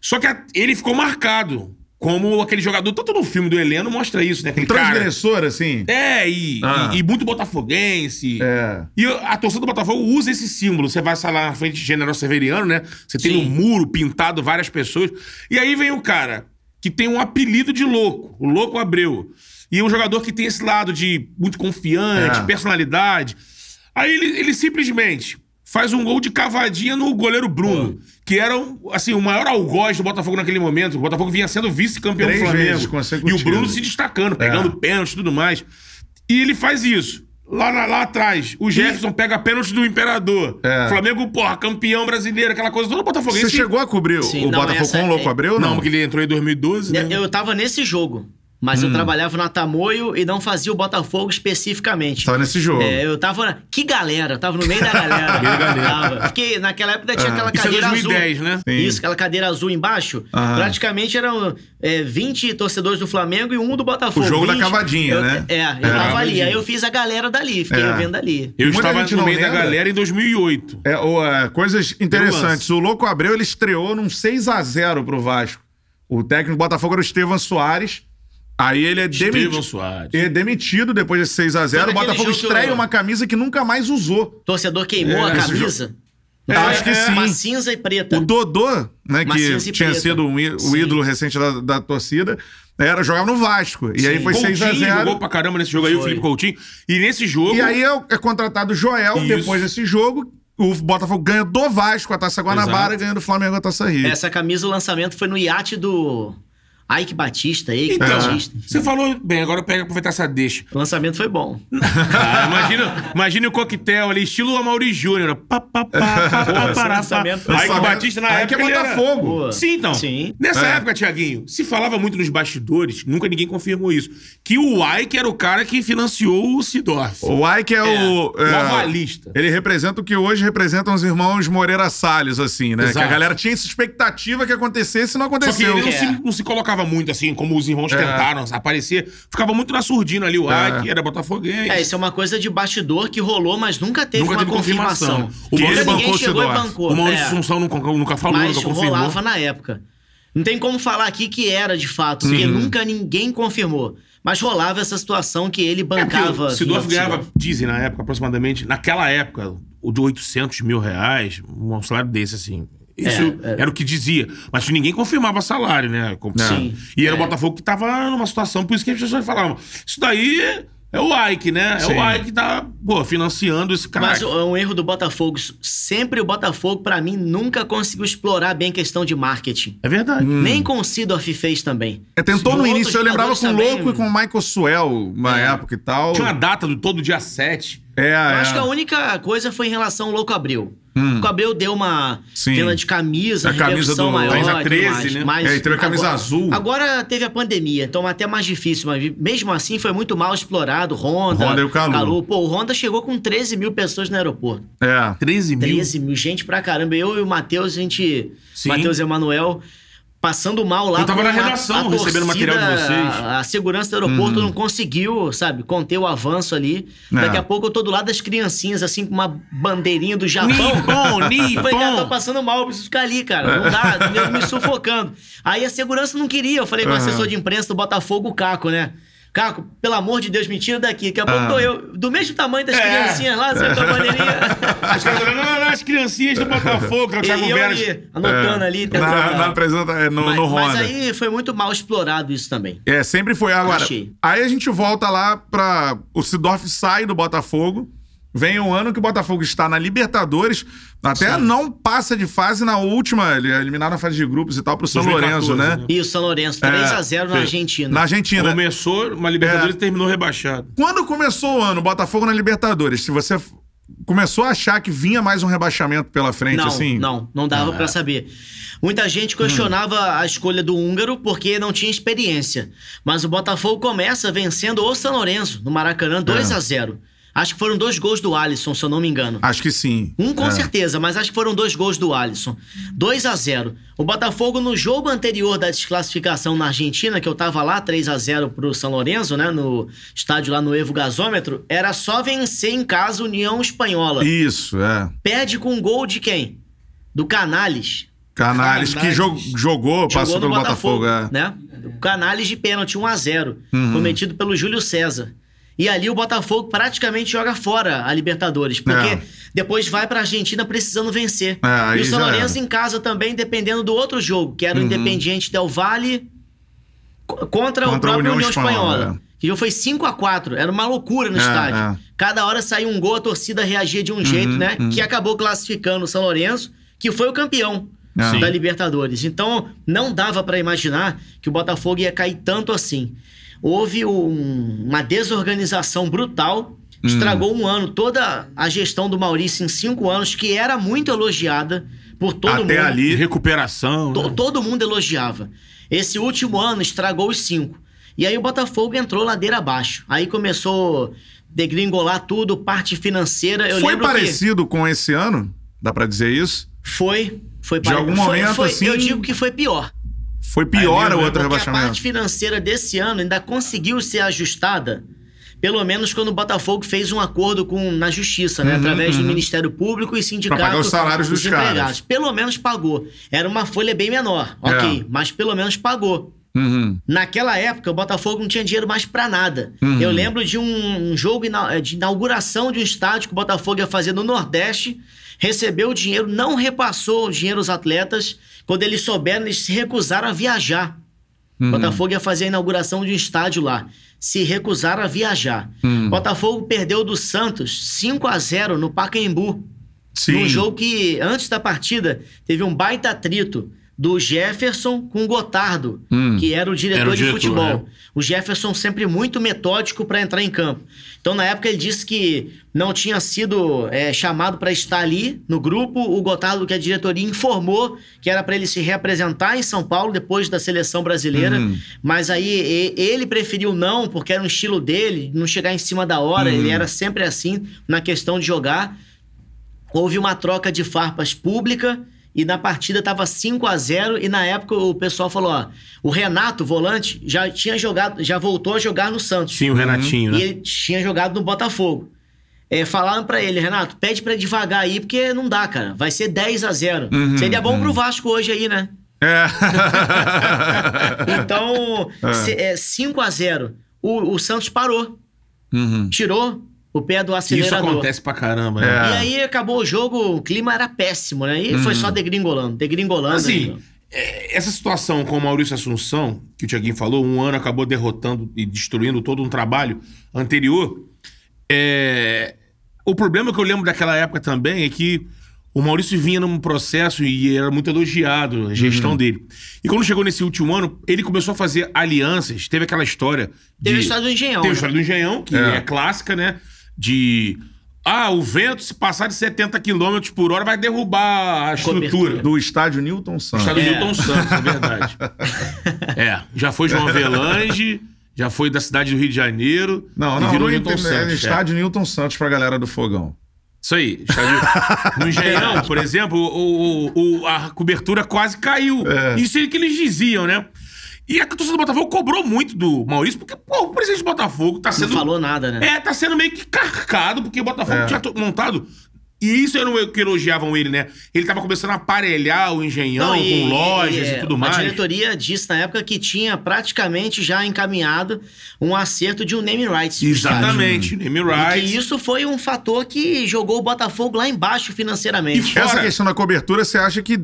Só que a- ele ficou marcado como aquele jogador. Tanto no filme do Heleno mostra isso, né? Aquele Um cara. transgressor, assim. É, e, Ah. e, e muito botafoguense. É. E a torcida do Botafogo usa esse símbolo. Você vai sei lá na frente de General Severiano, né? Você tem Sim. um muro pintado, várias pessoas. E aí vem o cara que tem um apelido de louco, o Louco Abreu. E um jogador que tem esse lado de muito confiante, É. personalidade. Aí ele, ele simplesmente faz um gol de cavadinha no goleiro Bruno, que era assim, o maior algoz do Botafogo naquele momento. O Botafogo vinha sendo vice-campeão do Flamengo. E o. Bruno se destacando, pegando pênalti e tudo mais. E ele faz isso. Lá, lá, lá atrás, o Jefferson pega pênalti do Imperador. É. O Flamengo, porra, campeão brasileiro, aquela coisa toda Botafoguense. Você chegou a cobrir Sim, o não, Botafogo com o é- Louco Abreu? Não, Não, porque ele entrou em 2012, né? Eu tava nesse jogo, mas Hum. eu trabalhava na Tamoio e não fazia o Botafogo especificamente. Tava nesse jogo. É, eu tava. na- Que galera? Eu tava no meio da galera. (laughs) Meio da galera. Tava. Porque naquela época tinha aquela Isso é cadeira 2010, azul. né? Sim. Isso, aquela cadeira azul embaixo. Aham. Praticamente eram é, 20 torcedores do Flamengo e um do Botafogo. O jogo da 20. cavadinha, Eu- né? É, eu É. tava ali. Aí eu fiz a galera dali, fiquei É. vendo ali. Eu Muita estava no meio da galera em 2008. É, o, é, coisas interessantes. O Louco Abreu ele estreou num 6 a 0 pro Vasco. O técnico do Botafogo era o Estevam Soares. Aí ele é. Soares. Ele é demitido depois desse 6 a 0 O Foi Botafogo estreia o- uma camisa que nunca mais usou. Torcedor queimou a esse camisa. É, acho que sim. Uma cinza e preta. O Dodô, né, Uma que tinha preta. sido um o ídolo recente da, da torcida, era, jogava no Vasco. E aí Sim. foi 6 a Coutinho 0 jogou pra caramba nesse jogo aí, o Foi. Felipe Coutinho. E nesse jogo. E aí é, é contratado o Joel Isso. depois desse jogo. O Botafogo ganha do Vasco a Taça Guanabara Exato. e ganha do Flamengo a Taça Rio. Essa camisa, o lançamento foi no iate do Ike Batista, Ike Então, Batista. você falou bem, agora pega aproveitar essa deixa. O lançamento foi bom. Ah, imagina, imagina o coquetel ali, estilo Amaury Júnior. Pá, pá, pá, lançamento bom. Batista na Aí época. que é era- Botafogo. Boa. Sim, então. Sim. Nessa É. época, Tiaguinho, se falava muito nos bastidores, nunca ninguém confirmou isso. Que o Ike era o cara que financiou o Sidorf. O Ike é, o. o é, avalista. Ele representa o que hoje representam os irmãos Moreira Salles, assim, né? Que a Exato. galera tinha essa expectativa que acontecesse e não Só que aconteceu. ele não, É. se, não se colocava muito assim, como os irmãos É. tentaram aparecer. Ficava muito na surdina ali, o É. Ike era botafoguense. É, isso é uma coisa de bastidor que rolou, mas nunca teve Nunca uma teve confirmação. confirmação. O Maurício ninguém bancou o chegou e bancou. O Maurício É, Assunção nunca, nunca falou, mas nunca confirmou. rolava na época. Não tem como falar aqui que era de fato, porque nunca ninguém confirmou. Mas rolava essa situação que ele É bancava. o Sidorf ganhava, dizem na época, aproximadamente, naquela época, o de 800 mil reais, um salário desse, assim. Isso É, é. era o que dizia. Mas ninguém confirmava salário, né? Sim. E era o É. Botafogo que tava numa situação, por isso que as pessoas falavam. Isso daí é o Ike, né? É Sim. o Ike que tá, pô, financiando esse cara. Mas é um erro do Botafogo. Sempre o Botafogo, pra mim, nunca conseguiu explorar bem a questão de marketing. É verdade. Nem com o Sidorf fez também. É, tentou no início, eu lembrava com o Louco e com o Michael Suel, uma É. época e tal. Tinha uma data do todo dia 7. É, Eu é. acho que a única coisa foi em relação ao Louco Abreu. O Abreu deu uma Sim. venda de camisa, A camisa do- maior. camisa e tudo 13, mais. né? Mas É, teve a camisa agora- azul. Agora teve a pandemia, então até mais difícil. Mas mesmo assim foi muito mal explorado. Honda, Honda e o Calu. Pô, o Honda chegou com 13 mil pessoas no aeroporto. É. 13 mil. 13 mil, gente pra caramba. Eu e o Matheus, a gente. Sim. Matheus e Emanuel. Passando mal lá. Eu tava na a- redação, a recebendo torcida, material de vocês. A, a segurança do aeroporto não conseguiu, sabe, conter o avanço ali. É. Daqui a pouco eu tô do lado das criancinhas, assim, com uma bandeirinha do Japão. Nippon, (laughs) Eu falei, cara, tô Nippon. passando mal, eu preciso ficar ali, cara. Não dá, nego me sufocando. Aí a segurança não queria. Eu falei com o assessor de imprensa do Botafogo, o Caco, né? Caco, pelo amor de Deus, me tira daqui. Daqui a pouco Ah. tô eu, do mesmo tamanho das É. criancinhas lá, sabe, com a bandeirinha. Os caras falando, não, não, não, as criancinhas do Botafogo, que é o Thiago E eu Veras. ali, anotando ali, tentando. Na, na apresenta, é, no, mas, no mas Honda. aí foi muito mal explorado isso também. É, sempre foi. Agora, Achei. aí a gente volta lá pra. O Sidorf sai do Botafogo. Vem um ano que o Botafogo está na Libertadores. Até não passa de fase na última. Ele é eliminado na fase de grupos e tal pro São 2014, Lourenço, né? né? E o São Lourenço, 3x0 na sim. Argentina. Na Argentina. Começou uma Libertadores É. e terminou rebaixado. Quando começou o ano, o Botafogo na Libertadores, se você começou a achar que vinha mais um rebaixamento pela frente, não, assim? não, não dava pra saber. Muita gente questionava a escolha do húngaro porque não tinha experiência. Mas o Botafogo começa vencendo o São Lourenço no Maracanã 2 É. a 0 Acho que foram dois gols do Alisson, se eu não me engano. Acho que sim. Um com É. certeza, mas acho que foram dois gols do Alisson. 2 a 0 O Botafogo, no jogo anterior da desclassificação na Argentina, que eu tava lá, 3 a 0 pro São Lourenço, né? No estádio lá no Evo Gasômetro, era só vencer em casa a União Espanhola. Isso, é. Perde com gol de quem? Do Canales. Canales, que Canales. jog- jogou, passou Jogou pelo no Botafogo. é. né? O Canales de pênalti, 1 a 0 Uhum. cometido pelo Júlio César. E ali o Botafogo praticamente joga fora a Libertadores, porque É. depois vai pra Argentina precisando vencer. É, e o São Lourenço. Uhum. em casa também, dependendo do outro jogo, que era o Independiente Del Valle co- contra, o Contra a próprio União União, Espanhola, Espanhola. Que já foi 5 a 4 era uma loucura no É, estádio. é. Cada hora saía um gol, a torcida reagia de um jeito, né? Que acabou classificando o São Lourenço, que foi o campeão É. Sim. da Libertadores. Então, não dava pra imaginar que o Botafogo ia cair tanto assim. Houve um- uma desorganização brutal, estragou um ano toda a gestão do Maurício em cinco anos, que era muito elogiada por todo Até mundo. ali. Recuperação. To- né? todo mundo elogiava. Esse último ano estragou os cinco. E aí o Botafogo entrou ladeira abaixo. Aí começou a degringolar tudo, parte financeira. Eu Foi lembro que- parecido com esse ano? Dá pra dizer isso? Foi. Foi De algum foi- momento, foi- assim- Eu digo que foi pior. Foi pior o outro Porque a rebaixamento. parte financeira desse ano ainda conseguiu ser ajustada, pelo menos quando o Botafogo fez um acordo com na justiça, né? através do Ministério Público e sindicato Uhum, Pra pagar os salários dos caras. empregados. Pelo menos pagou. Era uma folha bem menor, ok, É. mas pelo menos pagou. Uhum. Naquela época, o Botafogo não tinha dinheiro mais pra nada. Uhum. Eu lembro de um, um jogo de inauguração de um estádio que o Botafogo ia fazer no Nordeste, recebeu o dinheiro, não repassou o dinheiro aos atletas. Quando eles souberam, eles se recusaram a viajar. Uhum. Botafogo ia fazer a inauguração de um estádio lá. Se recusaram a viajar. Uhum. Botafogo perdeu do Santos 5 a 0 no Pacaembu. Sim. Num jogo que, antes da partida, teve um baita atrito do Jefferson com o Gotardo, Hum. que era o diretor, Era o de diretor, futebol. é. O Jefferson sempre muito metódico para entrar em campo. Então, na época, ele disse que não tinha sido é, chamado para estar ali no grupo. O Gotardo, que é a diretoria, informou que era para ele se reapresentar em São Paulo depois da seleção brasileira. Uhum. Mas aí ele preferiu não, porque era um estilo dele, não chegar em cima da hora. Uhum. Ele era sempre assim na questão de jogar. Houve uma troca de farpas pública e na partida tava 5 a 0 e na época o pessoal falou, ó, o Renato, volante, já tinha jogado, já voltou a jogar no Santos. Sim, o Renatinho, E né? ele tinha jogado no Botafogo. É, falaram pra ele, Renato, pede pra devagar aí, porque não dá, cara. Vai ser 10 a 0 Uhum, Seria bom pro Vasco hoje aí, né? É. (laughs) Então, É. se- é 5 a 0 o, o Santos parou, Uhum. tirou o pé do Isso acelerador. acontece pra caramba, né? É. E aí acabou o jogo, o clima era péssimo, né? E foi só degringolando, degringolando. Assim, é, essa situação com o Maurício Assunção, que o Tiaguinho falou, um ano acabou derrotando e destruindo todo um trabalho anterior. é, O problema que eu lembro daquela época também é que o Maurício vinha num processo e era muito elogiado a gestão dele. E quando chegou nesse último ano, ele começou a fazer alianças. Teve aquela história. Teve de- a história do Engenhão. Teve a né? história do Engenhão, que É. é. clássica, né? De. Ah, o vento, se passar de 70 km por hora, vai derrubar a estrutura. Cobertura. Do estádio Newton Santos. estado do É. Newton Santos, é verdade. (laughs) é, já foi João Avelange, já foi da cidade do Rio de Janeiro. Não, não, virou no Newton é Santos. é. estádio Newton Santos pra galera do Fogão. Isso aí. Estádio... No (laughs) Engenhão, por exemplo, o, o- o- a cobertura quase caiu. É. Isso é o que eles diziam, né? E a torcida do Botafogo cobrou muito do Maurício, porque pô, o presidente do Botafogo tá Não sendo. falou nada, né? É, tá sendo meio que carcado, porque o Botafogo É. tinha montado. E isso era o que elogiavam ele, né? Ele tava começando a aparelhar o engenhão Não, com lojas e, é, tudo A mais. diretoria disse na época que tinha praticamente já encaminhado um acerto de um name rights. Exatamente, name E rights. que isso foi um fator que jogou o Botafogo lá embaixo financeiramente. E fora- Essa questão da cobertura, você acha que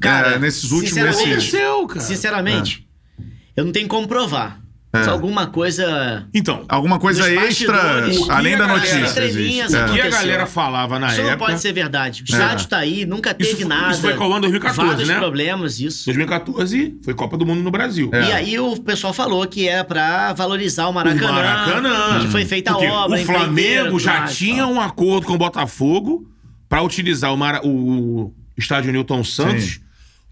Cara, é, nesses últimos sinceramente- meses. Aconteceu, cara. Sinceramente, eu não tenho como provar. Só alguma coisa. Então, Alguma coisa extra, além da notícia. existe. o que a galera falava na Isso não época... pode ser verdade. O estádio tá aí, nunca teve Isso nada. isso foi qual ano? 2014, Vários né? problemas, isso. 2014 foi Copa do Mundo no Brasil. É. E aí o pessoal falou que era pra valorizar o Maracanã. O Maracanã. Que foi feita a obra. O Flamengo já mais, tinha um acordo com o Botafogo pra utilizar o, Mara- o estádio Newton Santos Sim.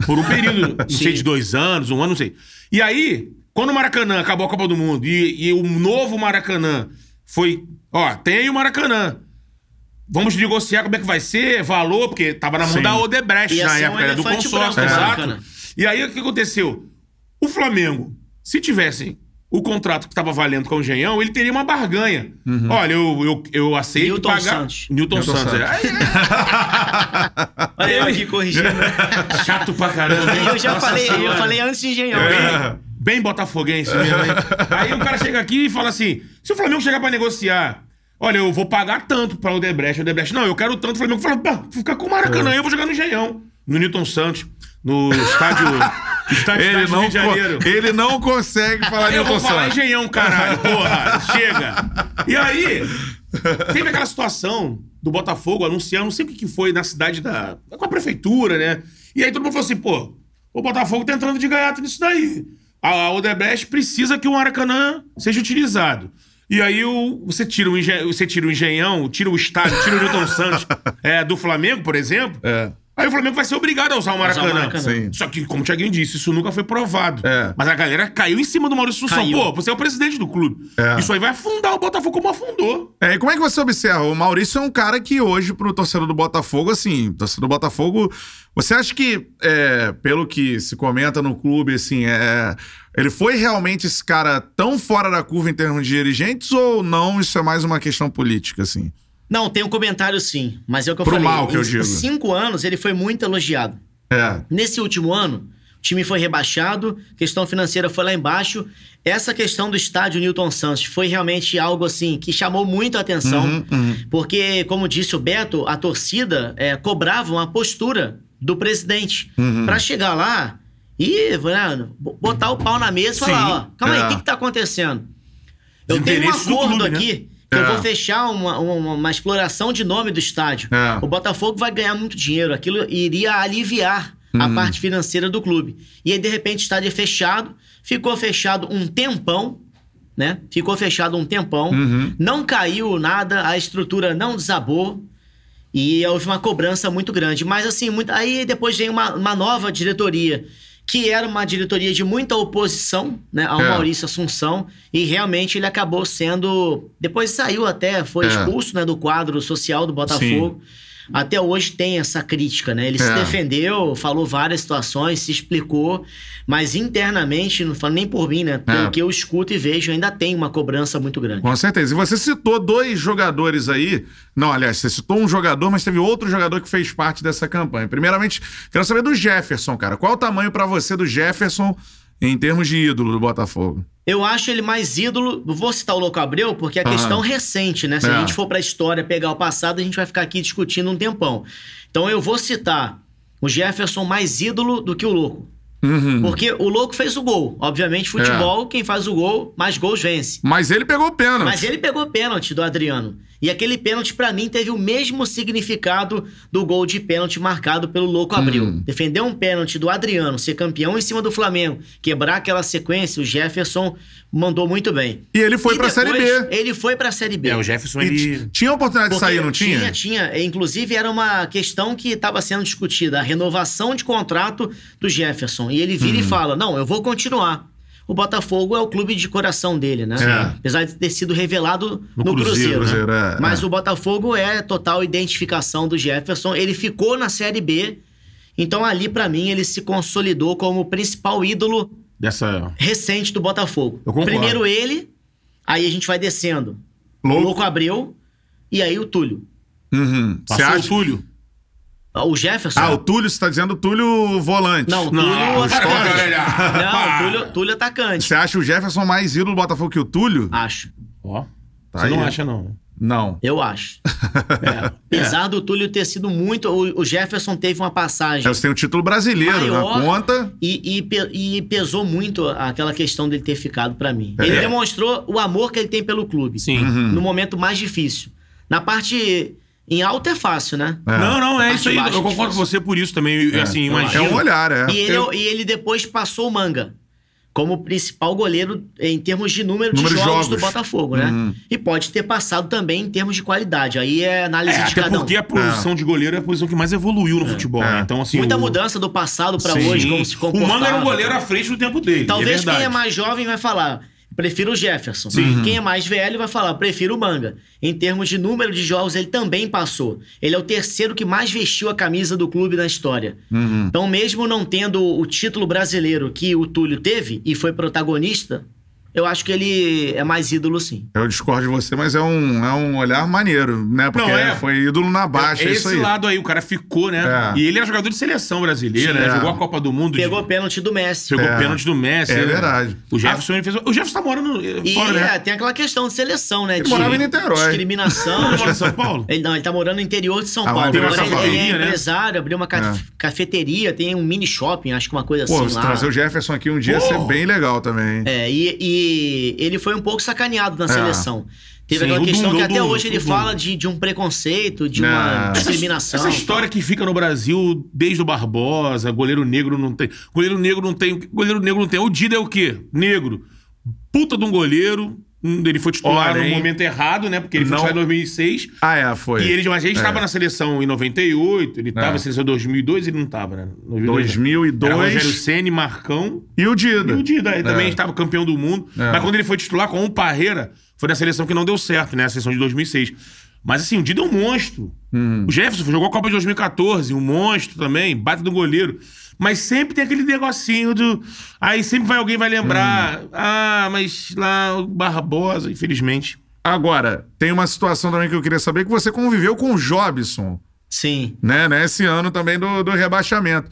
Por um período, não (laughs) sei, de dois anos, um ano, não sei. E aí, quando o Maracanã acabou a Copa do Mundo e, e o novo Maracanã foi. Ó, tem aí o Maracanã. Vamos negociar como é que vai ser, valor, porque tava na mão Sim. da Odebrecht Ia na ser um época, era do elefante consórcio, branco, exato. Maracanã. E aí o que aconteceu? O Flamengo, se tivesse o contrato que estava valendo com o Engenhão, ele teria uma barganha. Olha, eu, eu, eu aceito Newton pagar... Santos. Newton, Newton Santos. Santos. é. Aí, (laughs) Olha eu aqui corrigindo. chato pra caramba. hein? Eu já Nossa falei, eu Senhora. falei antes de engenhão. Bem, bem botafoguense mesmo, hein? Aí o cara chega aqui e fala assim: se o Flamengo chegar pra negociar, olha, eu vou pagar tanto pra o Odebrecht. O Odebrecht, não, eu quero tanto. O Flamengo fala, pá, vou ficar com o Maracanã, eu vou jogar no Engenhão. No Newton Santos, no estádio. Ele não, ele não consegue falar Eu vou Newton falar engenhão, caralho, porra, chega. E aí, teve aquela situação do Botafogo anunciando, não sei o que foi na cidade da. com a prefeitura, né? E aí todo mundo falou assim, pô, o Botafogo tá entrando de gaiato nisso daí. A, a Odebrecht precisa que o Maracanã seja utilizado. E aí o, você, tira o engen, você tira o engenhão, tira o estádio, tira o Newton Santos (laughs) é, do Flamengo, por exemplo. É. Aí o Flamengo vai ser obrigado a usar o Maracanã. Maracanã. Sim. Só que, como o Thiaguinho disse, isso nunca foi provado. É. Mas a galera caiu em cima do Maurício Assunção. Caiu. Pô, você é o presidente do clube. É. Isso aí vai afundar o Botafogo como afundou. É, e como é que você observa? O Maurício é um cara que hoje, pro torcedor do Botafogo, assim, torcedor do Botafogo, você acha que, é, pelo que se comenta no clube, assim, é, ele foi realmente esse cara tão fora da curva em termos de dirigentes ou não? Isso é mais uma questão política, assim? Não, tem um comentário sim, mas é o que eu Pro falei. mal que eu em digo. cinco anos ele foi muito elogiado. É. Nesse último ano, o time foi rebaixado, questão financeira foi lá embaixo. Essa questão do estádio Newton Santos foi realmente algo assim que chamou muito a atenção, Uhum, porque, como disse o Beto, a torcida é, cobrava uma postura do presidente Uhum. Pra chegar lá e né, botar o pau na mesa e falar: Sim, ó, calma aí, é. o que, que tá acontecendo? Eu tenho um acordo clube, né? É. eu vou fechar uma, uma, uma exploração de nome do estádio. É. O Botafogo vai ganhar muito dinheiro. Aquilo iria aliviar a parte financeira do clube. E aí, de repente, o estádio é fechado. Ficou fechado um tempão, né? Ficou fechado um tempão. Não caiu nada, a estrutura não desabou. E houve uma cobrança muito grande. Mas assim, muito... aí depois vem uma, uma nova diretoria, que era uma diretoria de muita oposição né, ao É. Maurício Assunção. E realmente ele acabou sendo. Depois saiu até, foi É. expulso né, do quadro social do Botafogo. Até hoje tem essa crítica, né? Ele se É. defendeu, falou várias situações, se explicou, mas internamente, não falo nem por mim, né? Pelo É. que eu escuto e vejo, ainda tem uma cobrança muito grande. Com certeza. E você citou dois jogadores aí. Não, aliás, você citou um jogador, mas teve outro jogador que fez parte dessa campanha. Primeiramente, quero saber do Jefferson, cara. Qual o tamanho pra você do Jefferson em termos de ídolo do Botafogo? Eu acho ele mais ídolo. Vou citar o Louco Abreu, porque é Aham. questão recente, né? Se É. a gente for pra história, pegar o passado, a gente vai ficar aqui discutindo um tempão. Então eu vou citar o Jefferson mais ídolo do que o Louco. Uhum. Porque o Louco fez o gol. Obviamente, futebol, quem faz o gol, mais gols vence. Mas ele pegou pênalti. Mas ele pegou pênalti do Adriano. E aquele pênalti, pra mim, teve o mesmo significado do gol de pênalti marcado pelo Louco Abril. Hum. Defender um pênalti do Adriano, ser campeão em cima do Flamengo, quebrar aquela sequência, o Jefferson mandou muito bem. E ele foi E pra Série B. Ele foi pra Série B. É, o Jefferson, ele. tinha oportunidade de Porque sair, não tinha? Tinha, tinha. É, Inclusive, era uma questão que estava sendo discutida, a renovação de contrato do Jefferson. E ele vira e fala: não, eu vou continuar. O Botafogo é o clube de coração dele, né? É. Apesar de ter sido revelado no, No Cruzeiro. Cruzeiro, né? Cruzeiro, é, Mas é. o Botafogo é total identificação do Jefferson. Ele ficou na Série B. Então, ali, pra mim, ele se consolidou como o principal ídolo Dessa. recente do Botafogo. Primeiro ele, aí a gente vai descendo. Louco. O Louco Abreu e aí o Túlio. Uhum. Passou acha? o Túlio. O Jefferson? Ah, o Túlio, você tá dizendo o Túlio volante. Não, o Não, Túlio para, atacante. Não, Para. Túlio, Túlio atacante. Você acha o Jefferson mais ídolo do Botafogo que o Túlio? Acho. Ó. Tá você não aí. acha, não. Não. Eu acho. (laughs) Apesar do Túlio ter sido muito. O Jefferson teve uma passagem. É, Você tem o título brasileiro na conta. E, e e pesou muito aquela questão dele ter ficado pra mim. É. Ele demonstrou o amor que ele tem pelo clube. Sim. Uhum. No momento mais difícil. Na parte em alta é fácil, né? É. Não, não, é isso aí. Eu baixo concordo com você por isso também. E, Assim, É imagina. um olhar, é. E ele, Eu- e ele depois passou o Manga como principal goleiro em termos de número, Número de de jogos, jogos. do Botafogo, né? Uhum. E pode ter passado também em termos de qualidade. Aí é análise É, de até cada um. porque a posição de goleiro é a posição que mais evoluiu no futebol, É. né? Então, assim. Muita o- mudança do passado pra Sim. hoje, como se comportava. O Manga era um goleiro à frente do tempo dele. Talvez é quem é mais jovem vai falar, prefiro o Jefferson. Quem é mais velho vai falar, prefiro o Manga. Em termos de número de jogos, ele também passou. Ele é o terceiro que mais vestiu a camisa do clube na história. Uhum. Então, mesmo não tendo o título brasileiro que o Túlio teve e foi protagonista, eu acho que ele é mais ídolo sim. Eu discordo de você, mas é um, é um olhar maneiro, né? Porque Não, é. foi ídolo na baixa, é é isso esse aí. lado aí, o cara ficou, né? É. E ele era jogador de seleção brasileira, Sim, né? é. Jogou a Copa do Mundo. de- Pegou pênalti do Messi. Pegou É. pênalti do Messi. É verdade. O Jefferson, ele fez. O Jefferson tá morando E fora, né? é, tem aquela questão de seleção, né? de morava em Niterói. discriminação. Ele mora em São Paulo? Ele não, ele tá morando no interior de São Ah, Paulo. Agora ele, ele é né? empresário, abriu uma ca- É. cafeteria, tem um mini shopping, acho que uma coisa Pô, assim lá. trazer o Jefferson aqui um dia ia Pô. ser bem legal também. É, e, ele foi um pouco sacaneado na seleção. Teve Sim, aquela questão que até hoje ele fala de, de um preconceito, de uma Essa- discriminação. Essa história que fica no Brasil desde o Barbosa, goleiro negro não tem. Goleiro negro não tem. Goleiro negro não tem. O Dida é o quê? Negro. Puta de um goleiro. Hum, Ele foi titular Olha, no hein? momento errado, né? Porque ele foi Não- titular em 2006. Ah, é, foi. E ele, mas a gente É. estava na seleção em 98, ele estava É. na seleção em 2002, ele não estava, né? 2002. Era Rogério Ceni, Marcão E o Dida. e o Dida. Ele É. também estava campeão do mundo. É. Mas quando ele foi titular com o Parreira, foi na seleção que não deu certo, né? A seleção de 2006. Mas assim, o Dida é um monstro. Hum. O Jefferson jogou a Copa de 2014, um monstro também, bate do goleiro. Mas sempre tem aquele negocinho do. Aí sempre vai alguém vai lembrar. Hum. Ah, mas lá o Barbosa, infelizmente. Agora, tem uma situação também que eu queria saber, que você conviveu com o Jobson, Sim. né? Nesse ano também do, do rebaixamento.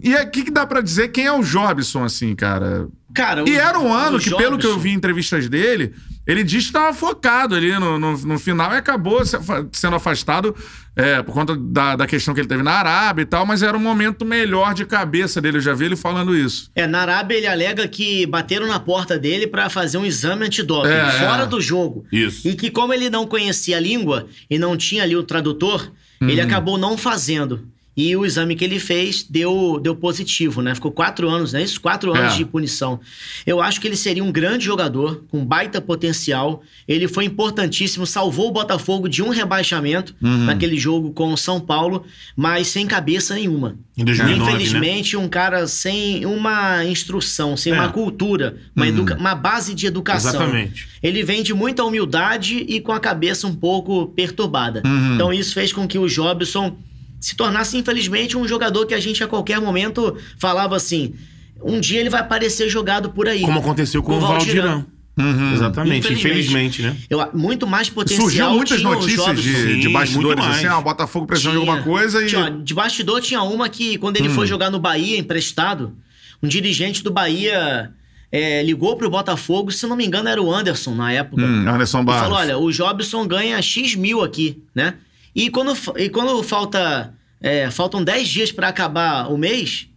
E o que, que dá pra dizer quem é o Jobson, assim, cara? Cara, E o- era um ano que, pelo que eu Jobson- vi em entrevistas dele, ele disse que estava focado ali no, no, no final e acabou se sendo afastado é, por conta da, da questão que ele teve na Arábia e tal, mas era um momento melhor de cabeça dele. Eu já vi ele falando isso. É, na Arábia ele alega que bateram na porta dele pra fazer um exame antidoping, É, fora é. do jogo. Isso. E que como ele não conhecia a língua e não tinha ali o tradutor, ele Uhum. acabou não fazendo. E o exame que ele fez deu, deu positivo, né? Ficou quatro anos, né? Isso, quatro anos É. de punição. Eu acho que ele seria um grande jogador, com baita potencial. Ele foi importantíssimo, salvou o Botafogo de um rebaixamento Uhum. naquele jogo com o São Paulo, mas sem cabeça nenhuma. Em 2009, né? Infelizmente, um cara sem uma instrução, sem É. uma cultura, uma, educa- uma base de educação. Exatamente. Ele vem de muita humildade e com a cabeça um pouco perturbada. Uhum. Então isso fez com que o Jobson se tornasse, infelizmente, um jogador que a gente a qualquer momento falava assim: um dia ele vai aparecer jogado por aí. Como aconteceu com, Com o Valdirão. Valdirão. Exatamente, Infelizmente. infelizmente, né? Eu, muito mais potencial Surgiu muitas notícias de, Sim, de bastidores, assim, ah, o Botafogo precisando de alguma coisa e... Tinha, de bastidor tinha uma que, quando ele Hum. foi jogar no Bahia, emprestado, um dirigente do Bahia é, ligou pro Botafogo, se não me engano era o Anderson na época. Hum, Anderson E Barros. falou: olha, o Jobson ganha X mil aqui, né? E quando, e quando falta, é, faltam 10 dias para acabar o mês,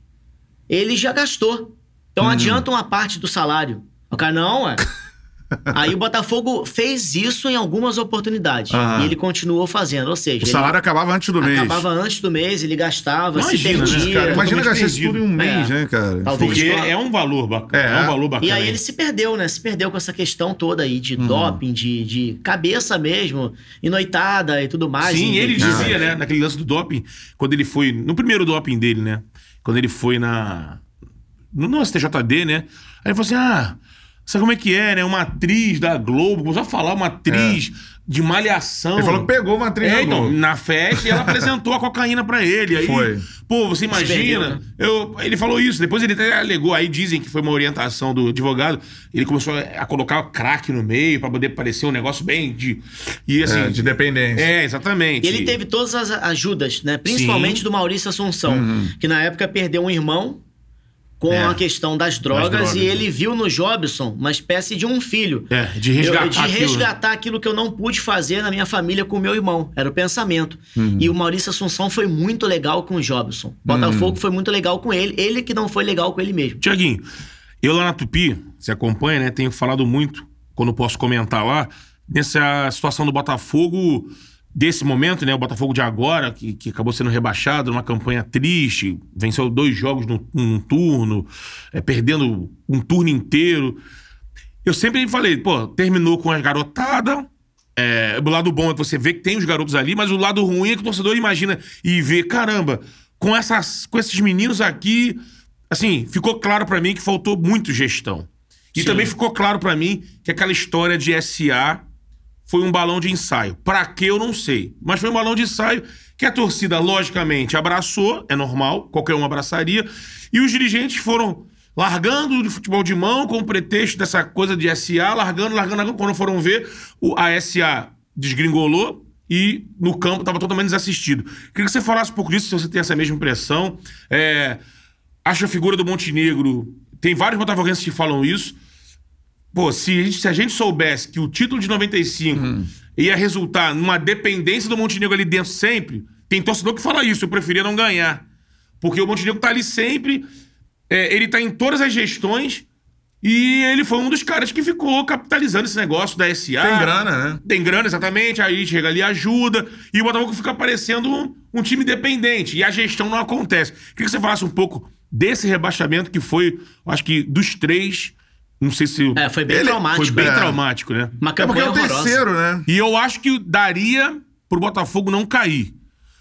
ele já gastou. Então adianta uma parte do salário. O cara, não, é. (laughs) (laughs) Aí o Botafogo fez isso em algumas oportunidades. Aham. E ele continuou fazendo. Ou seja, O ele salário acabava antes do mês. acabava antes do mês, ele gastava, Imagina, se né, perdia. Cara, imagina gastar isso tudo em um mês, É. né, cara? Talvez. Porque é um valor bacana. É. É, um valor bacana. E aí ele se perdeu, né? Se perdeu com essa questão toda aí de Uhum. doping, de, de cabeça mesmo, e noitada e tudo mais. Sim, ele dizia, né, naquele lance do doping, quando ele foi. No primeiro doping dele, né? Quando ele foi na. No, no STJD, né? Aí ele falou assim: ah, sabe como é que é, né? Uma atriz da Globo, começou a falar, uma atriz de malhação. Ele falou que pegou uma trilha É, então, Globo. na festa e ela apresentou a cocaína pra ele. Aí, Foi. pô, você imagina. né? Eu, ele falou isso, depois ele até alegou, aí dizem que foi uma orientação do advogado. Ele começou a colocar crack no meio pra poder parecer um negócio bem de. E assim. É, de dependência. É, exatamente. E ele teve todas as ajudas, né? Principalmente Sim. do Maurício Assunção, Uhum. que na época perdeu um irmão com É. a questão das drogas, drogas, e né? ele viu no Jobson uma espécie de um filho. É, de resgatar Eu- de aquilo. resgatar aquilo que eu não pude fazer na minha família com o meu irmão. Era o pensamento. Uhum. E o Maurício Assunção foi muito legal com o Jobson. Botafogo foi muito legal com ele. Ele que não foi legal com ele mesmo. Tiaguinho, eu lá na Tupi, você acompanha, né? Tenho falado muito, quando posso comentar lá, nessa situação do Botafogo, desse momento, né? O Botafogo de agora, que, que acabou sendo rebaixado numa campanha triste, venceu dois jogos num, num turno, é, perdendo um turno inteiro. Eu sempre falei, pô, terminou com as garotadas. É, o lado bom é que você vê que tem os garotos ali, mas o lado ruim é que o torcedor imagina e vê, caramba, com, essas, com esses meninos aqui, assim, ficou claro pra mim que faltou muito gestão. E Sim. também ficou claro pra mim que aquela história de SA foi um balão de ensaio. Pra quê eu não sei, mas foi um balão de ensaio que a torcida logicamente abraçou, é normal, qualquer um abraçaria, e os dirigentes foram largando o futebol de mão com o pretexto dessa coisa de SA, largando, largando, largando. Quando foram ver, a SA desgringolou e no campo estava totalmente desassistido. Queria que você falasse um pouco disso, se você tem essa mesma impressão. É, acho a figura do Montenegro. Tem vários botafoguenses que falam isso. Pô, se a, gente, se a gente soubesse que o título de 95 ia resultar numa dependência do Montenegro ali dentro sempre, tem torcedor que fala isso, eu preferia não ganhar. Porque o Montenegro tá ali sempre, é, ele tá em todas as gestões e ele foi um dos caras que ficou capitalizando esse negócio da SA. Tem grana, né? Tem grana, exatamente. Aí chega ali, ajuda. E o Botafogo fica parecendo um, um time dependente. E a gestão não acontece. Queria que você falasse um pouco desse rebaixamento que foi, acho que dos três. Não sei se. É, foi bem Ele- traumático. foi bem é. traumático, né? Uma É porque é o horrorosa. terceiro, né? E eu acho que daria pro Botafogo não cair.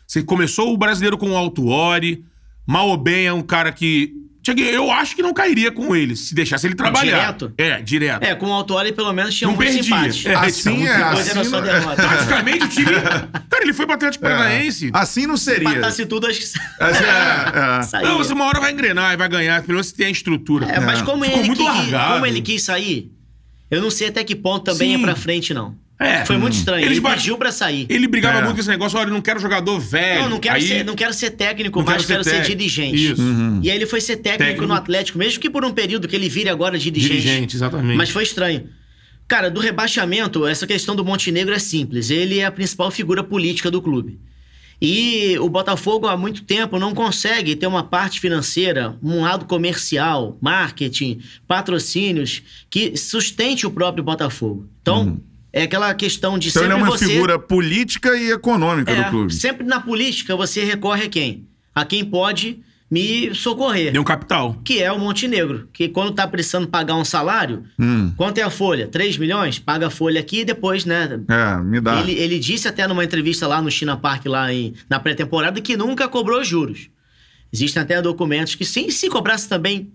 Você começou o brasileiro com o Altuori. Mal ou bem é um cara que. Eu acho que não cairia com ele, se deixasse ele trabalhar. Direto? É, direto. É, com o Autori pelo menos tinha Não muitos perdia. empates. É, Assim então, é. Era assim só não- derrota. Praticamente o time. (laughs) Cara, ele foi pro Atlético Paranaense. Assim não seria. Empatasse tudo, acho que Assim, é, é. (laughs) saía. Não, você uma hora vai engrenar e vai ganhar, pelo menos você tem a estrutura. É, mas É. como Ficou ele, muito quis, largado. como ele quis sair, eu não sei até que ponto também Sim. é pra frente, não. É. Foi muito estranho. Eles Ele pediu pra sair. Ele brigava É. muito com esse negócio, olha, eu não quero jogador velho. Não, não quero, Aí- ser, não quero ser técnico, Não mas quero quero ser ser, técnico. dirigente. Isso. E aí ele foi ser técnico, Técnico. no Atlético, mesmo que por um período que ele vire agora dirigente. Dirigente, exatamente. Mas foi estranho. Cara, do rebaixamento, essa questão do Montenegro é simples. Ele é a principal figura política do clube. E o Botafogo há muito tempo não consegue ter uma parte financeira, um lado comercial, marketing, patrocínios que sustente o próprio Botafogo. Então, é aquela questão de Então ele sempre é uma você figura política e econômica é, do clube. Sempre na política você recorre a quem? A quem pode me socorrer. Deu um capital. Que é o Montenegro. Que quando tá precisando pagar um salário, Hum. quanto é a folha? 3 milhões? Paga a folha aqui e depois, né? É, me dá. Ele, ele disse até numa entrevista lá no China Park, lá em, na pré-temporada, que nunca cobrou juros. Existem até documentos que, sim, se cobrasse também,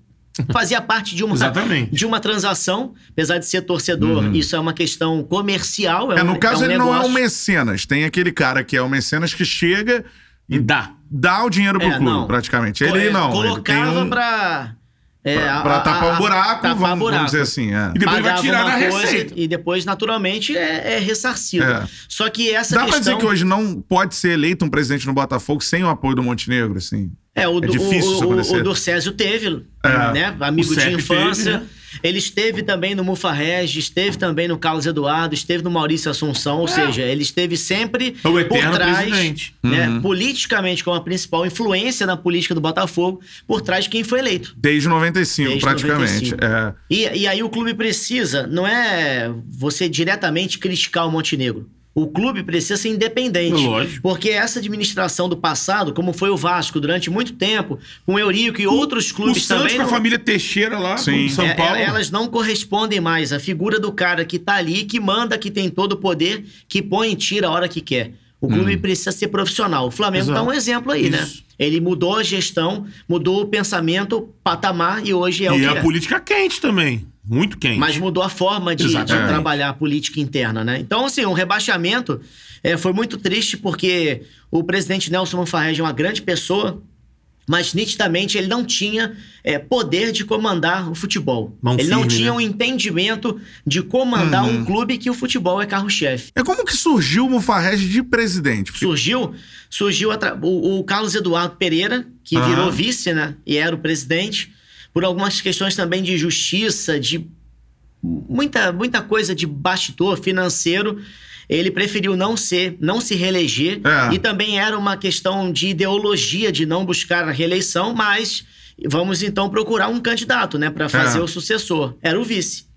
fazia parte de uma, Exatamente. de uma transação. Apesar de ser torcedor, isso é uma questão comercial. É, Uhum. É, um, no caso, é um ele não é um negócio. mecenas. Tem aquele cara que é o mecenas que chega E dá. dá o dinheiro pro É, clube, não. praticamente. Ele é, não. Colocava ele um, pra. é, pra, pra a- tapar o buraco, tapar vamos, vamos buraco. dizer assim. É. E depois vai Pagava tirar uma na coisa receita. E depois, naturalmente, é, é ressarcido. É. Só que essa Dá pra questão... dizer que hoje não pode ser eleito um presidente no Botafogo sem o apoio do Montenegro, assim? É, o, É do- difícil isso o, o, o Dorcésio teve, É. né? Amigo de infância. teve, né? Ele esteve também no Mufa Regis, esteve também no Carlos Eduardo, esteve no Maurício Assunção, ou seja, ele esteve sempre É por trás, presidente. né, Uhum. politicamente, como a principal influência na política do Botafogo, por trás de quem foi eleito. Desde 95, Desde praticamente. 95. É. E, e aí o clube precisa, não é você diretamente criticar o Montenegro. O clube precisa ser independente. Lógico. Porque essa administração do passado, como foi o Vasco durante muito tempo, com o Eurico e outros O clubes Santos também. com a não- família Teixeira lá, Sim. com São é, Paulo. é, elas não correspondem mais à figura do cara que tá ali, que manda, que tem todo o poder, que põe e tira a hora que quer. O clube precisa ser profissional. O Flamengo Exato. dá um exemplo aí, né? Isso. Ele mudou a gestão, mudou o pensamento, o patamar e hoje é o e que a é. política quente também. Muito quente. Mas mudou a forma de, de trabalhar a política interna, né? Então, assim, o rebaixamento é, foi muito triste porque o presidente Nelson Manfarrege é uma grande pessoa, mas nitidamente ele não tinha é, poder de comandar o futebol. Mão ele não firme, tinha né? um entendimento de comandar um clube que o futebol é carro-chefe. É como que surgiu o Mufarrege de presidente? Porque- Surgiu, surgiu o, o Carlos Eduardo Pereira, que Aham. virou vice, né? E era o presidente. Por algumas questões também de justiça, de muita, muita coisa de bastidor financeiro, ele preferiu não ser, não se reeleger. É. E também era uma questão de ideologia de não buscar a reeleição, mas vamos então procurar um candidato, né, para fazer É. o sucessor. Era o vice.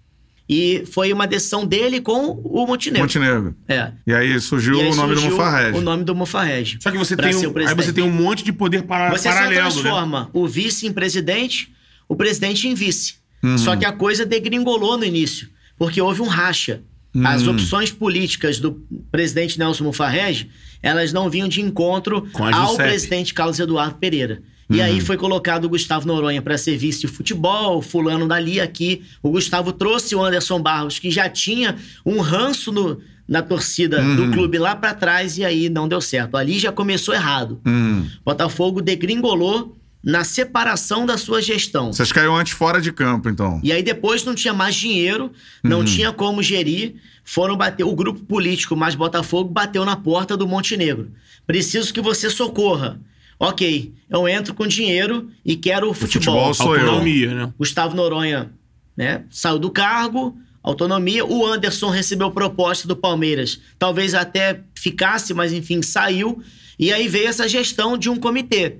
E foi uma decisão dele com o Montenegro. Montenegro. É. E aí surgiu E aí o nome surgiu do Mufarrege. O nome do Mufarrege. Só que você tem, um, aí você tem um monte de poder para, Você paralelo, né? transforma o vice em presidente, o presidente em vice. Uhum. Só que a coisa degringolou no início, porque houve um racha. Uhum. As opções políticas do presidente Nelson Mufarrege, elas não vinham de encontro ao presidente Carlos Eduardo Pereira. E aí Uhum. foi colocado o Gustavo Noronha para ser vice de futebol, fulano dali, aqui. O Gustavo trouxe o Anderson Barros, que já tinha um ranço no- na torcida Uhum. do clube lá para trás, e aí não deu certo. Ali já começou errado. Hum. Botafogo degringolou na separação da sua gestão. Vocês caiu antes fora de campo, então. E aí depois não tinha mais dinheiro, não tinha como gerir. Foram bater. O grupo político mais Botafogo bateu na porta do Montenegro. Preciso que você socorra. Ok, eu entro com dinheiro e quero o futebol futebol. sou eu. Autonomia, né? Gustavo Noronha né, saiu do cargo, autonomia. O Anderson recebeu proposta do Palmeiras. Talvez até ficasse, mas enfim, saiu. E aí veio essa gestão de um comitê.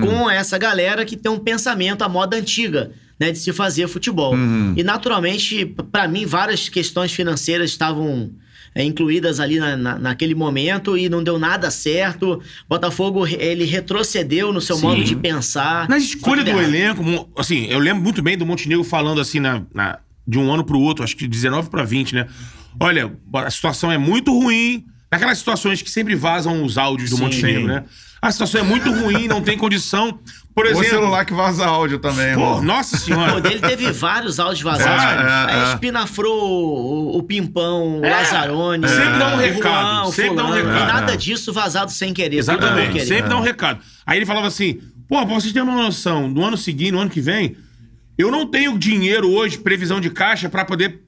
Com essa galera que tem um pensamento à moda antiga, né, de se fazer futebol. E naturalmente, p- pra mim, várias questões financeiras estavam é, incluídas ali na, na- naquele momento e não deu nada certo. Botafogo, ele retrocedeu no seu Sim. modo de pensar. Na escolha do errado. elenco, assim, eu lembro muito bem do Montenegro falando assim na, na- de um ano pro outro, acho que de 19 pra 20, né? Olha, a situação é muito ruim. Naquelas situações que sempre vazam os áudios do Sim. Montenegro, né? A situação é muito ruim, não tem condição. Por O exemplo. celular que vaza áudio também, Pô, nossa Pô, senhora. dele teve vários áudios vazados. É, é, Aí é. espinafrou o, o Pimpão, o É. Lazzaroni. Sempre dá um o recado, Juan, sempre dá um fulano. recado. E nada disso vazado sem querer. Exatamente. querer. Sempre dá um recado. Aí ele falava assim: pô, pra vocês terem uma noção, no ano seguinte, no ano que vem, eu não tenho dinheiro hoje, previsão de caixa, pra poder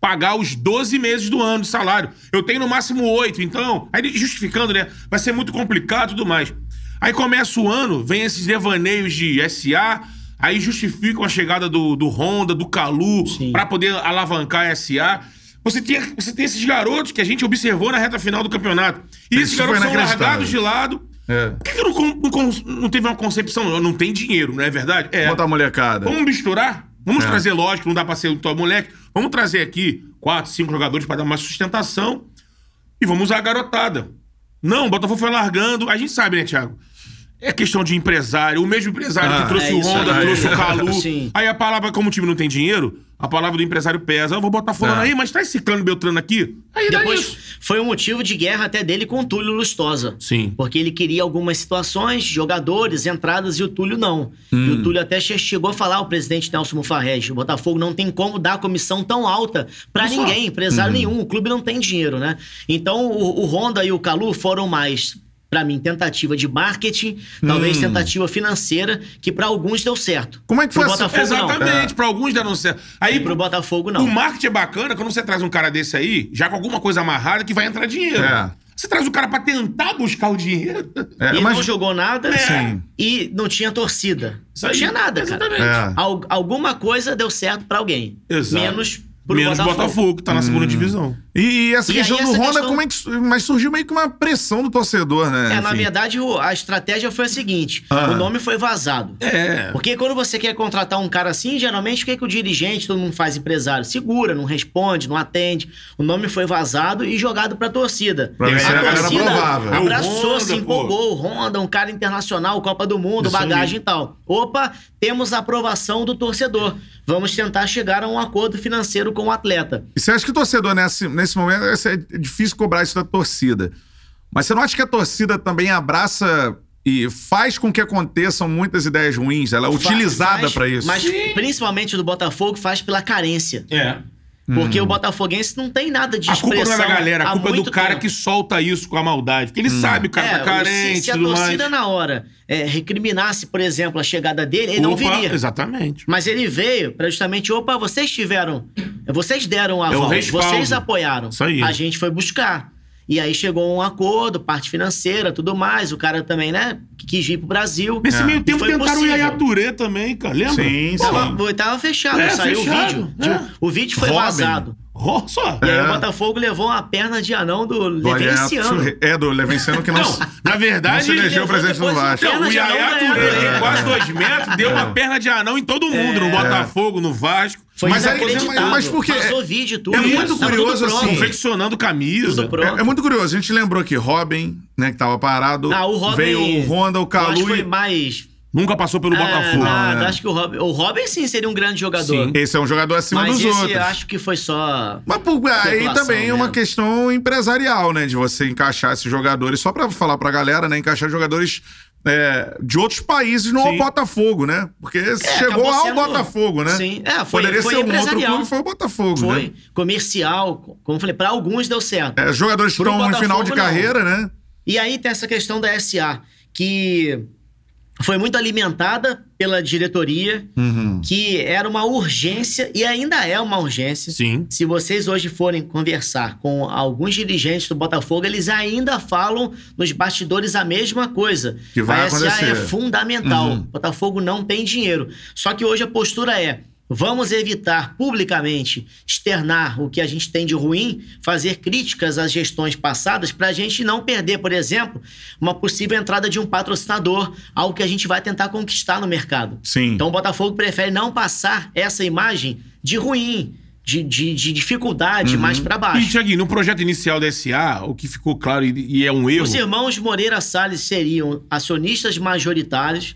pagar os 12 meses do ano de salário. Eu tenho no máximo 8, então. Aí justificando, né? Vai ser muito complicado e tudo mais. Aí começa o ano, vem esses devaneios de SA. Aí justificam a chegada do, do Honda, do Calu, pra poder alavancar a SA. Você tem, você tem esses garotos que a gente observou na reta final do campeonato. E esses Isso garotos são largados de lado. É. Por que, que não, não não teve uma concepção? Não tem dinheiro, não é verdade? É. Bota a molecada. Vamos misturar? Vamos É. trazer, lógico, não dá pra ser todo moleque. Vamos trazer aqui quatro, cinco jogadores pra dar mais sustentação e vamos usar a garotada. Não, o Botafogo foi largando. A gente sabe, né, Thiago? É questão de empresário. O mesmo empresário Ah, que trouxe é o Honda, aí. trouxe o Calu. (laughs) Sim. Aí a palavra, como o time não tem dinheiro, a palavra do empresário pesa. Eu vou botar fulano É. aí, mas traz ciclano Beltrano aqui. Aí Depois foi um motivo de guerra até dele com o Túlio Lustosa. Sim. Porque ele queria algumas situações, jogadores, entradas, e o Túlio não. E Hum. o Túlio até che- chegou a falar ao presidente Nelson Mufarrege, o Botafogo não tem como dar comissão tão alta pra Isso. ninguém, empresário Uhum. nenhum, o clube não tem dinheiro, né? Então o, o Honda e o Calu foram mais, pra mim, tentativa de marketing, Hum. talvez tentativa financeira, que pra alguns deu certo. Como é que Pro foi Botafogo não. Exatamente, pra alguns deram certo. Aí E pro Botafogo não. O marketing é bacana quando você traz um cara desse aí, já com alguma coisa amarrada que vai entrar dinheiro. É. Você traz o cara pra tentar buscar o dinheiro. É, e mas- não jogou nada Sim. e não tinha torcida. Isso Não aí. tinha nada, cara. Exatamente. É. Al- alguma coisa deu certo pra alguém. Exato. Menos pro Menos Botafogo. Botafogo. que tá na segunda divisão. E, e essa E questão aí, do essa Honda, questão- como é que. su- Mas surgiu meio que uma pressão do torcedor, né? É, na Enfim. verdade, o- a estratégia foi a seguinte: Ah. o nome foi vazado. É. Porque quando você quer contratar um cara assim, geralmente o que, que o dirigente, todo mundo faz empresário? Segura, não responde, não atende. O nome foi vazado e jogado pra torcida. Pra ver se a galera aprovava. É o abraçou, Honda, se pô. empolgou. O Honda, um cara internacional, Copa do Mundo, Isso bagagem e tal. Opa, temos a aprovação do torcedor. Vamos tentar chegar a um acordo financeiro com o atleta. E você acha que o torcedor, nesse, nesse momento, é difícil cobrar isso da torcida. Mas você não acha que a torcida também abraça e faz com que aconteçam muitas ideias ruins? Ela é Fa- utilizada pra isso. Mas principalmente do Botafogo faz pela carência. É. Porque o botafoguense não tem nada de A culpa não é expressão da galera, a culpa é do muito cara tempo. que solta isso com a maldade. Porque ele sabe, o cara É, tá carente se, se a torcida mais. na hora é, recriminasse, por exemplo, a chegada dele, ele não Opa, viria. Exatamente. Mas ele veio pra justamente, opa, vocês tiveram, vocês deram a É respaldo. vocês apoiaram. Isso aí. A gente foi buscar. E aí chegou um acordo, parte financeira, tudo mais. O cara também, né, quis vir pro Brasil. Nesse É. meio tempo foi tentaram o possível. Yaya Touré também, cara. Lembra? Sim, sim. Tava, tava fechado, É, saiu fechado, o vídeo. é. O vídeo foi Robin. vazado. Ó, só. E aí É. o Botafogo levou uma perna de anão do Do Levenciano. É, do Levenciano que não, Não, na verdade. não se elegeu levou presidente do Vasco. Não, o Yaya Touré, quase dois metros, deu É. uma perna de anão em todo mundo, no Botafogo, no Vasco. Foi Mas aí- mas por quê? Vazou vídeo, tudo. É muito tudo curioso, assim, Confeccionando camisa. É, é muito curioso. A gente lembrou que Robin, né, que tava parado. Ah, o Robin... Veio o Honda, o Calu Acho que foi e... mais... Nunca passou pelo Ah, Botafogo. né? acho que o Robin... O Robin, sim, seria um grande jogador. Sim. Esse é um jogador acima Mas dos esse outros. acho que foi só... Mas por, aí também é uma mesmo. questão empresarial, né? De você encaixar esses jogadores, só pra falar pra galera, né? Encaixar jogadores é, de outros países no Sim. Botafogo, né? Porque chegou acabou ao sendo- Botafogo, né? Sim. É, foi- Poderia foi ser um outro clube, foi o Botafogo, Foi né? comercial. Como eu falei, pra alguns deu certo. É, jogadores que estão em final de Botafogo, não. carreira, né? E aí tem essa questão da SA, que foi muito alimentada pela diretoria, Uhum. que era uma urgência e ainda é uma urgência. Sim. Se vocês hoje forem conversar com alguns dirigentes do Botafogo, eles ainda falam nos bastidores a mesma coisa. Que vai a SA acontecer. é fundamental. Uhum. Botafogo não tem dinheiro. Só que hoje a postura é: vamos evitar publicamente externar o que a gente tem de ruim, fazer críticas às gestões passadas para a gente não perder, por exemplo, uma possível entrada de um patrocinador, algo que a gente vai tentar conquistar no mercado. Sim. Então o Botafogo prefere não passar essa imagem de ruim, de, de, de dificuldade Uhum. mais para E, baixo. Tiaguinho, no projeto inicial da SA, o que ficou claro e, e é um erro. Os irmãos Moreira Salles seriam acionistas majoritários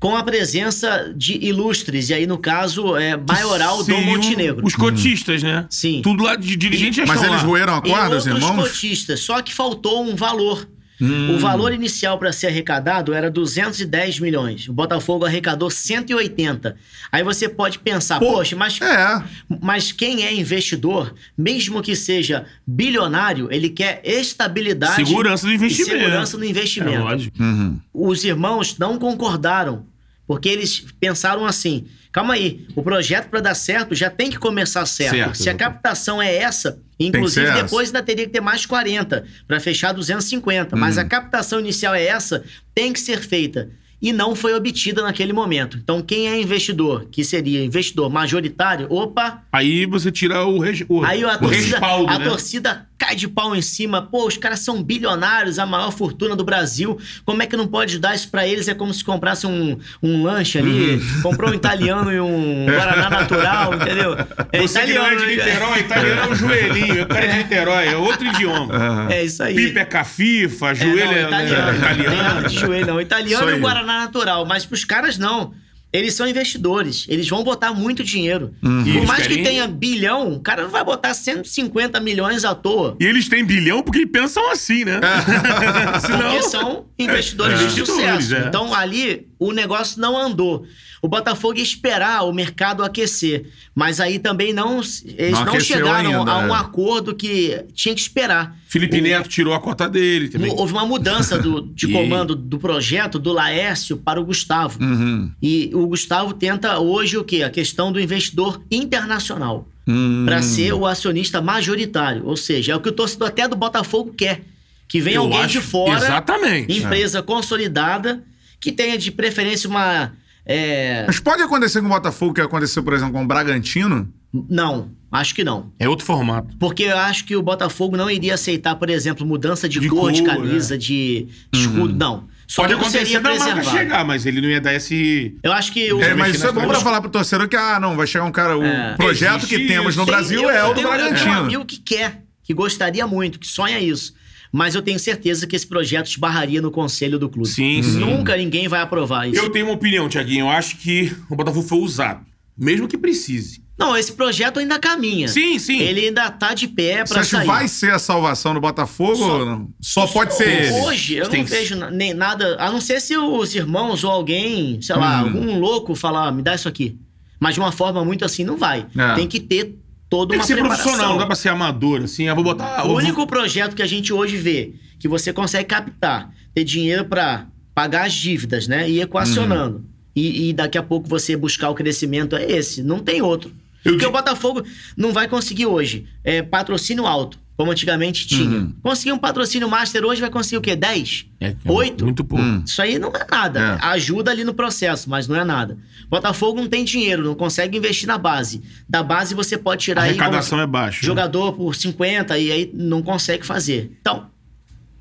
com a presença de ilustres, e aí no caso é maioral do Montenegro. Os cotistas, né? Sim. Tudo lá de dirigente já Mas estão eles lá. roeram a E corda, os outros irmãos? cotistas, só que faltou um valor. Hum. O valor inicial para ser arrecadado era 210 milhões. O Botafogo arrecadou 180. Aí você pode pensar, Pô, poxa, mas É. Mas quem é investidor, mesmo que seja bilionário, ele quer estabilidade Segurança do e investimento. segurança no É investimento. lógico. Uhum. Os irmãos não concordaram, porque eles pensaram assim: calma aí, o projeto para dar certo já tem que começar certo. Certo. Se a captação é essa, inclusive depois ainda teria que ter mais 40 para fechar 250, mas Uhum. a captação inicial é essa, tem que ser feita. E não foi obtida naquele momento. Então, quem é investidor, que seria investidor majoritário, opa, Aí você tira o, res, o, Aí a o torcida, respaldo, a né? torcida cai de pau em cima. Pô, os caras são bilionários, a maior fortuna do Brasil. Como é que não pode dar isso pra eles? É como se comprasse um, um lanche ali, Uhum. comprou um italiano e um (laughs) Guaraná natural, entendeu? É Você que não é de? Niterói, italiano é um joelhinho. Eu cara é de Niterói, é outro idioma. É isso aí. Pipa é cafifa, É, joelho não, é, italiano. é Não tem nada italiano. de joelho, não. Italiano e Guaraná natural. Mas pros caras, não. Eles são investidores. Eles vão botar muito dinheiro. Uhum. Por mais que querem- tenha bilhão, o cara não vai botar 150 milhões à toa. E eles têm bilhão porque pensam assim, né? (laughs) Porque são investidores É. de sucesso. é. Então ali o negócio não andou. O Botafogo ia esperar o mercado aquecer. Mas aí também não. Eles Não não, chegaram ainda, a um é. acordo que tinha que esperar. Felipe O- Neto tirou a cota dele também. Houve uma mudança do, de (laughs) comando do projeto do Laércio para o Gustavo. Uhum. E o Gustavo tenta hoje o quê? A questão do investidor internacional. Hum. Para ser o acionista majoritário. Ou seja, é o que o torcedor até do Botafogo quer. Que venha alguém acho- de fora Exatamente. empresa consolidada que tenha de preferência uma. É, Mas pode acontecer com o Botafogo, que aconteceu, por exemplo, com o Bragantino? Não, acho que não. É outro formato. Porque eu acho que o Botafogo não iria aceitar, por exemplo, mudança de, De cor, de cor, camisa, de de escudo. Não. Só Pode que não acontecer seria da marca chegar, mas ele não ia dar esse... Eu acho que o. É, mas isso é bom pra falar pro torcedor que, ah, não, vai chegar um cara. O É. projeto que Existe temos no. Brasil eu- é eu o do tenho- Eu tenho um Bragantino. amigo que quer, que gostaria muito, que sonha isso. Mas eu tenho certeza que esse projeto esbarraria no conselho do clube. Sim, sim. Nunca ninguém vai aprovar isso. Eu tenho uma opinião, Tiaguinho. Eu acho que o Botafogo foi usado. Mesmo que precise. Não, esse projeto ainda caminha. Sim, sim. Ele ainda tá de pé Você pra acha que sair. vai ser a salvação do Botafogo Só-? Só pode ser ele. Hoje, eu Tem não que- vejo nem nada, a não ser se os irmãos ou alguém, sei lá, Hum. algum louco falar, me dá isso aqui. Mas de uma forma muito assim, não vai. É. Tem que ter toda Tem uma que ser preparação. profissional, não dá pra ser amador, assim. Eu vou botar... O único projeto que a gente hoje vê que você consegue captar, ter dinheiro pra pagar as dívidas, né? E equacionando. Uhum. E, e daqui a pouco você buscar o crescimento é esse. Não tem outro. Eu Porque di- o Botafogo não vai conseguir hoje é, patrocínio alto. Como antigamente tinha. Uhum. Conseguir um patrocínio master hoje vai conseguir o quê? 10? É, 8? Muito pouco. Hum. Isso aí não é nada. É. Ajuda ali no processo, mas não é nada. Botafogo não tem dinheiro, não consegue investir na base. Da base você pode A tirar aí arrecadação como é baixa. né? jogador por 50 e aí não consegue fazer. Então,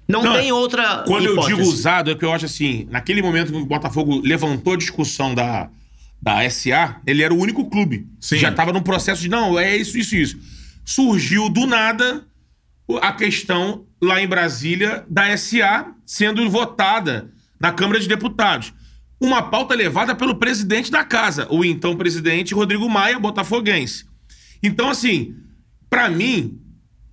não, Não, tem outra Quando eu hipótese. digo usado, é que eu acho assim, naquele momento que o Botafogo levantou a discussão da, da SA, ele era o único clube. Sim. Já estava no processo de, não, é isso, isso, isso. Surgiu do nada a questão lá em Brasília da SA sendo votada na Câmara de Deputados. Uma pauta levada pelo presidente da casa, o então presidente Rodrigo Maia, botafoguense. Então, assim, pra mim,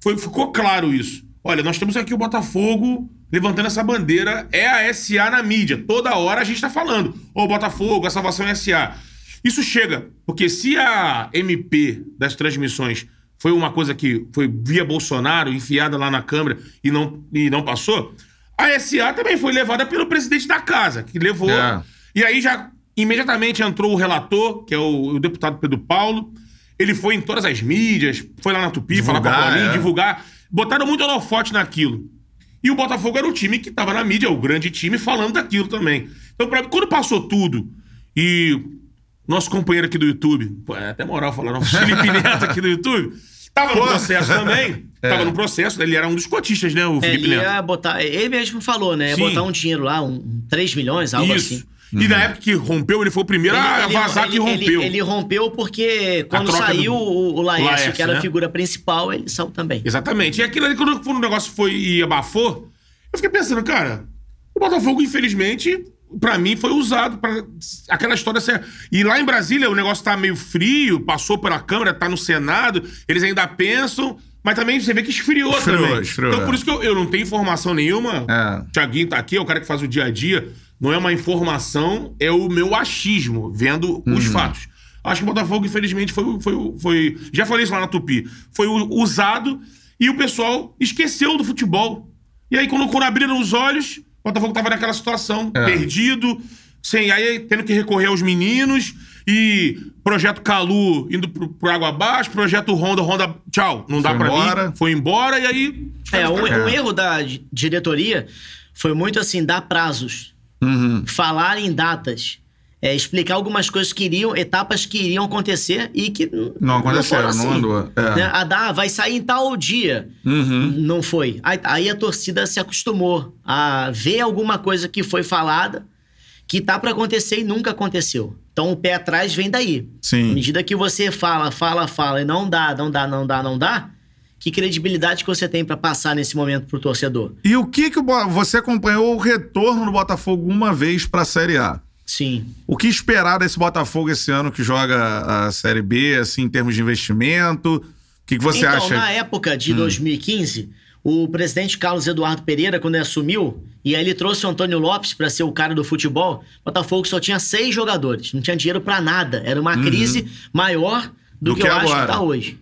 foi- ficou claro isso. Olha, nós temos aqui o Botafogo levantando essa bandeira, é a SA na mídia. Toda hora a gente tá falando. Ô, Botafogo, a salvação é SA. Isso chega, porque se a MP das transmissões foi uma coisa que foi via Bolsonaro, enfiada lá na Câmara e não, e não passou, a SA também foi levada pelo presidente da casa, que levou. É. E aí já imediatamente entrou o relator, que é o, o deputado Pedro Paulo. Ele foi em todas as mídias, foi lá na Tupi falar com a Divulgar, Paulinho, é. divulgar. Botaram muito holofote naquilo. E o Botafogo era o time que estava na mídia, o grande time, falando daquilo também. Então, pra, quando passou tudo, e nosso companheiro aqui do YouTube, pô, é até moral falar, nosso Felipe (laughs) Neto aqui do YouTube, tava no processo também. É. Tava no processo, ele era um dos cotistas, né, o É, Felipe Ele Neto. ia botar. Ele mesmo falou, né? Ia Sim. botar um dinheiro lá, um 3 milhões, algo Isso. assim. E na época que rompeu, ele foi o primeiro a vazar que rompeu. Ele, ele rompeu porque quando saiu do- o, o Laércio, Laércio, que era né? a figura principal, ele saiu também. Exatamente. E aquilo ali, quando o negócio foi e abafou, eu fiquei pensando, cara, o Botafogo, infelizmente, pra mim, foi usado pra aquela história ser. E lá em Brasília, o negócio tá meio frio, passou pela Câmara, tá no Senado, eles ainda pensam. Mas também você vê que esfriou, Esfriou, também. esfriou, então, é. por isso que eu, eu não tenho informação nenhuma. É. O Thiaguinho tá aqui, é o cara que faz o dia a dia. Não é uma informação, é o meu achismo, vendo os Uhum. fatos. Acho que o Botafogo, infelizmente, foi, foi, foi. Já falei isso lá na Tupi. Foi usado e o pessoal esqueceu do futebol. E aí, quando, quando abriram os olhos, o Botafogo tava naquela situação, É. perdido, sem aí tendo que recorrer aos meninos. E projeto Calu indo pro, pro água abaixo, projeto Honda, Honda, tchau, não dá embora. mim. Foi embora e aí. É, um, erro da di- diretoria foi muito assim, dar prazos, Uhum. falar em datas. É, explicar algumas coisas que iriam, etapas que iriam acontecer e que Não aconteceram, foram não andou. É. Né? A dar, vai sair em tal dia. Uhum. Não foi. Aí, aí a torcida se acostumou a ver alguma coisa que foi falada que tá pra acontecer e nunca aconteceu. Então o pé atrás vem daí. Sim. À medida que você fala, fala, fala e não dá, não dá, não dá, não dá, que credibilidade que você tem pra passar nesse momento pro torcedor? E o que que você acompanhou o retorno do Botafogo uma vez pra Série A? Sim. O que esperar desse Botafogo esse ano que joga a Série B, assim, em termos de investimento? O que, que você então, acha? na época Hum. de 2015, o presidente Carlos Eduardo Pereira, quando ele assumiu, e aí ele trouxe o Antônio Lopes para ser o cara do futebol, o Botafogo só tinha seis jogadores, não tinha dinheiro para nada. Era uma crise maior do, Uhum. Do que, que eu acho agora. que tá hoje.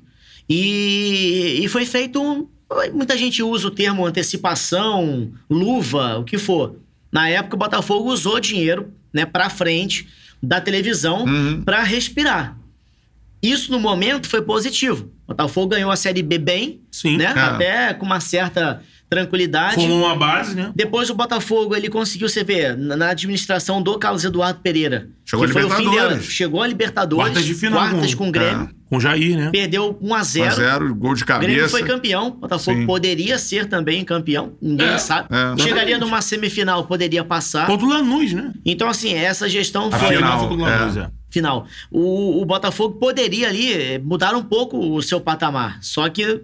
E, e foi feito um. Muita gente usa o termo antecipação, luva, o que for. Na época, o Botafogo usou dinheiro né, para frente da televisão Uhum. para respirar. Isso, no momento, foi positivo. O Botafogo ganhou a Série B bem, Sim. né? Até com uma certa tranquilidade. Formou uma base, né? Depois o Botafogo, ele conseguiu, você vê, na administração do Carlos Eduardo Pereira. Chegou que a foi o fim Libertadores. dela. Chegou a Libertadores. Quartas de final Quartas com- com o Grêmio. É. Com o Jair, né? Perdeu 1 a 0 1x0, gol de o Grêmio cabeça. foi campeão. O Botafogo Sim. poderia ser também campeão. Ninguém É, sabe. é. Chegaria numa semifinal, poderia passar. Contra o Lanús, né? Então, assim, essa gestão A foi. final final, foi contra o Lanús, é. é. final. O, o Botafogo poderia ali eh, mudar um pouco o seu patamar, só que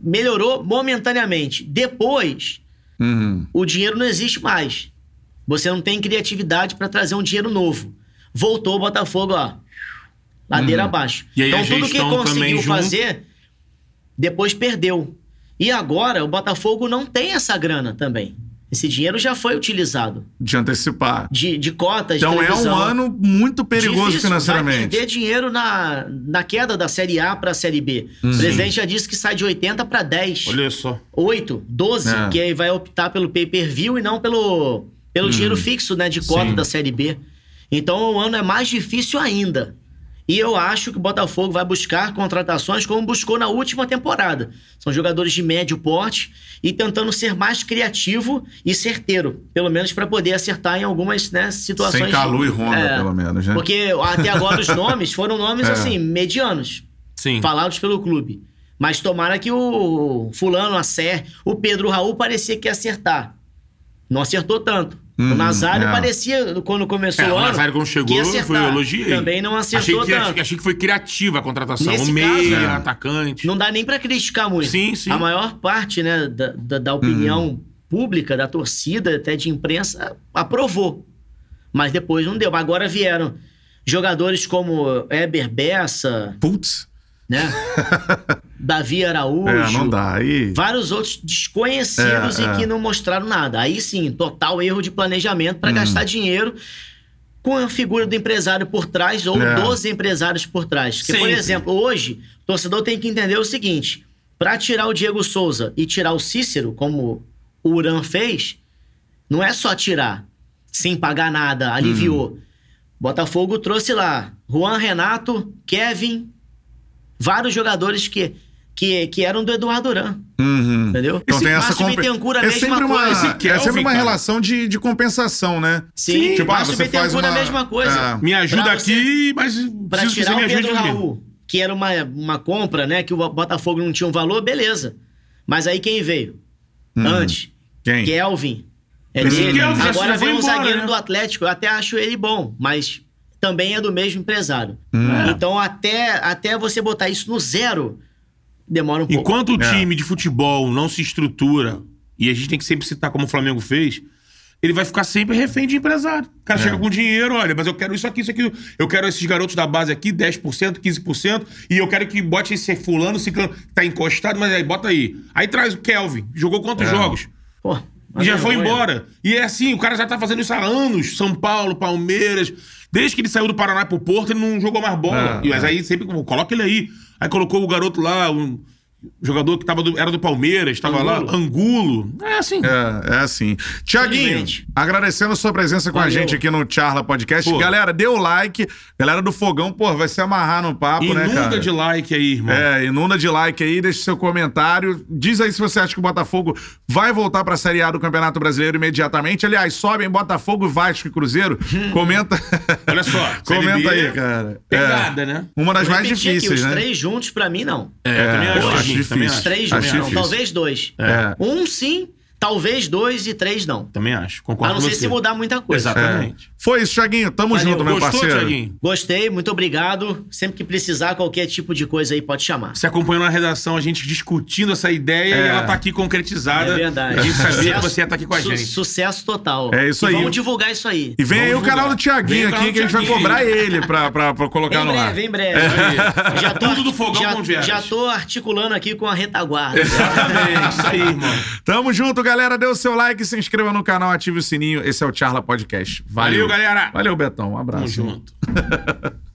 melhorou momentaneamente. Depois, Uhum. o dinheiro não existe mais. Você não tem criatividade para trazer um dinheiro novo. Voltou o Botafogo, ó, ladeira abaixo. Uhum. E aí então, tudo que conseguiu junto. fazer, depois perdeu. E agora, o Botafogo não tem essa grana também. Esse dinheiro já foi utilizado. De antecipar. De, de cotas, Então de é um ano muito perigoso Difícil, Vai financeiramente. perder dinheiro na, na queda da Série A para a Série B. Uhum. O presidente já disse que sai de 80 para 10. Olha só. 8, 12, É. que aí vai optar pelo pay-per-view e não pelo, pelo dinheiro fixo né, de cota Sim. da Série B. Então o ano é mais difícil ainda. E eu acho que o Botafogo vai buscar contratações como buscou na última temporada. São jogadores de médio porte e tentando ser mais criativo e certeiro, pelo menos para poder acertar em algumas né, situações. Sem Calu e Honda, É, pelo menos, né? Porque até agora os (laughs) nomes foram nomes É. assim, medianos Sim. falados pelo clube. Mas tomara que o fulano acerte. O Pedro Raul parecia que ia acertar. Não acertou tanto. Hum, o Nazário é. parecia, quando começou É, o o ano. Nazário, quando chegou, foi elogiei. Também não acertou achei que, tanto. achei que foi criativa a contratação. Nesse um meia, é. atacante. Não dá nem pra criticar muito. Sim, sim. A maior parte né, da, da, da opinião pública, da torcida, até de imprensa, aprovou. Mas depois não deu. Agora vieram jogadores como Eber Bessa, Putz. Né? (laughs) Davi Araújo. É, não dá. Aí. Vários outros desconhecidos É, e é. que não mostraram nada. Aí sim, total erro de planejamento para gastar dinheiro com a figura do empresário por trás ou É. dos empresários por trás. Porque, por exemplo, hoje, o torcedor tem que entender o seguinte: para tirar o Diego Souza e tirar o Cícero, como o Uran fez, não é só tirar sem pagar nada, aliviou. Botafogo trouxe lá Juan Renato, Kevin, vários jogadores que, que, que eram do Eduardo Duran. Uhum. Entendeu? Então tem essa compen- Bittencourt, a é mesma sempre uma, coisa. Esse é Kelvin, sempre uma cara. relação de, de compensação, né? Sim, Tipo, ah, Márcio você faz Bittencourt é uma- a mesma coisa. É. Me ajuda Pra você- aqui, mas Pra tirar você me o Pedro. Raul, que era uma, uma compra, né? Que o Botafogo não tinha um valor, beleza. Mas aí quem veio? Antes. Quem? Kelvin. É Esse dele. Kelvin Agora vem um embora, zagueiro né? do Atlético. Eu até acho ele bom, mas também é do mesmo empresário. Hum. Então, até, até você botar isso no zero, demora um pouco. Enquanto o É. time de futebol não se estrutura, e a gente tem que sempre citar como o Flamengo fez, ele vai ficar sempre refém de empresário. O cara É. chega com dinheiro, olha, mas eu quero isso aqui, isso aqui. Eu quero esses garotos da base aqui, 10%, 15%, e eu quero que bote esse fulano, ciclano, que tá encostado, mas aí bota aí. Aí traz o Kelvin. Jogou quantos É. jogos? Pô, E já foi embora. E é assim, o cara já tá fazendo isso há anos. São Paulo, Palmeiras. Desde que ele saiu do Paraná pro Porto, ele não jogou mais bola. É, E mas é. aí sempre, coloca ele aí. Aí colocou o garoto lá, um jogador que tava do- era do Palmeiras, tava lá, Angulo. Angulo. É assim. É, é assim. Tiaguinho, agradecendo a sua presença com a Valeu. gente aqui no Charla Podcast. Pô. Galera, dê o like. Galera do Fogão, pô, vai se amarrar no papo, né, Inunda cara? de like aí, irmão. É, inunda de like aí, deixa seu comentário. Diz aí se você acha que o Botafogo vai voltar pra Série A do Campeonato Brasileiro imediatamente. Aliás, sobem Botafogo, Vasco e Cruzeiro. Comenta. (laughs) Olha só. (laughs) Comenta aí, cara. Pegada, É. né? Uma das mais repetir aqui, difíceis, os né? três juntos, pra mim, não. É, eu também É, acho. Acho difícil. acho. Três Acho juntos, não. difícil. Talvez dois. É. Um sim, talvez dois e três não. Também acho. A Concordo não com ser você. se mudar muita coisa. Exatamente. Foi isso, Thiaguinho. Tamo Valeu. junto, meu Gostou, parceiro. Thiaguinho? Gostei, muito obrigado. Sempre que precisar, qualquer tipo de coisa aí pode chamar. Você acompanhou na redação a gente discutindo essa ideia É. e ela tá aqui concretizada. É verdade. A gente sabia que você ia estar aqui com a su- gente. Sucesso total. É isso E aí. Vamos divulgar isso aí. E vem aí o canal do. Thiaguinho Vem aqui que a gente vai cobrar ele pra, pra, pra colocar Em no ar. breve, em breve. Já (laughs) tô, Tudo do fogão já, com já tô articulando aqui com a retaguarda. Exatamente, isso aí, irmão. Tamo junto, galera. Dê o seu like, se inscreva no canal, ative o sininho. Esse é o Charla Podcast. Valeu, Valeu, galera. Valeu, Betão. Um Tamo abraço. junto. (laughs)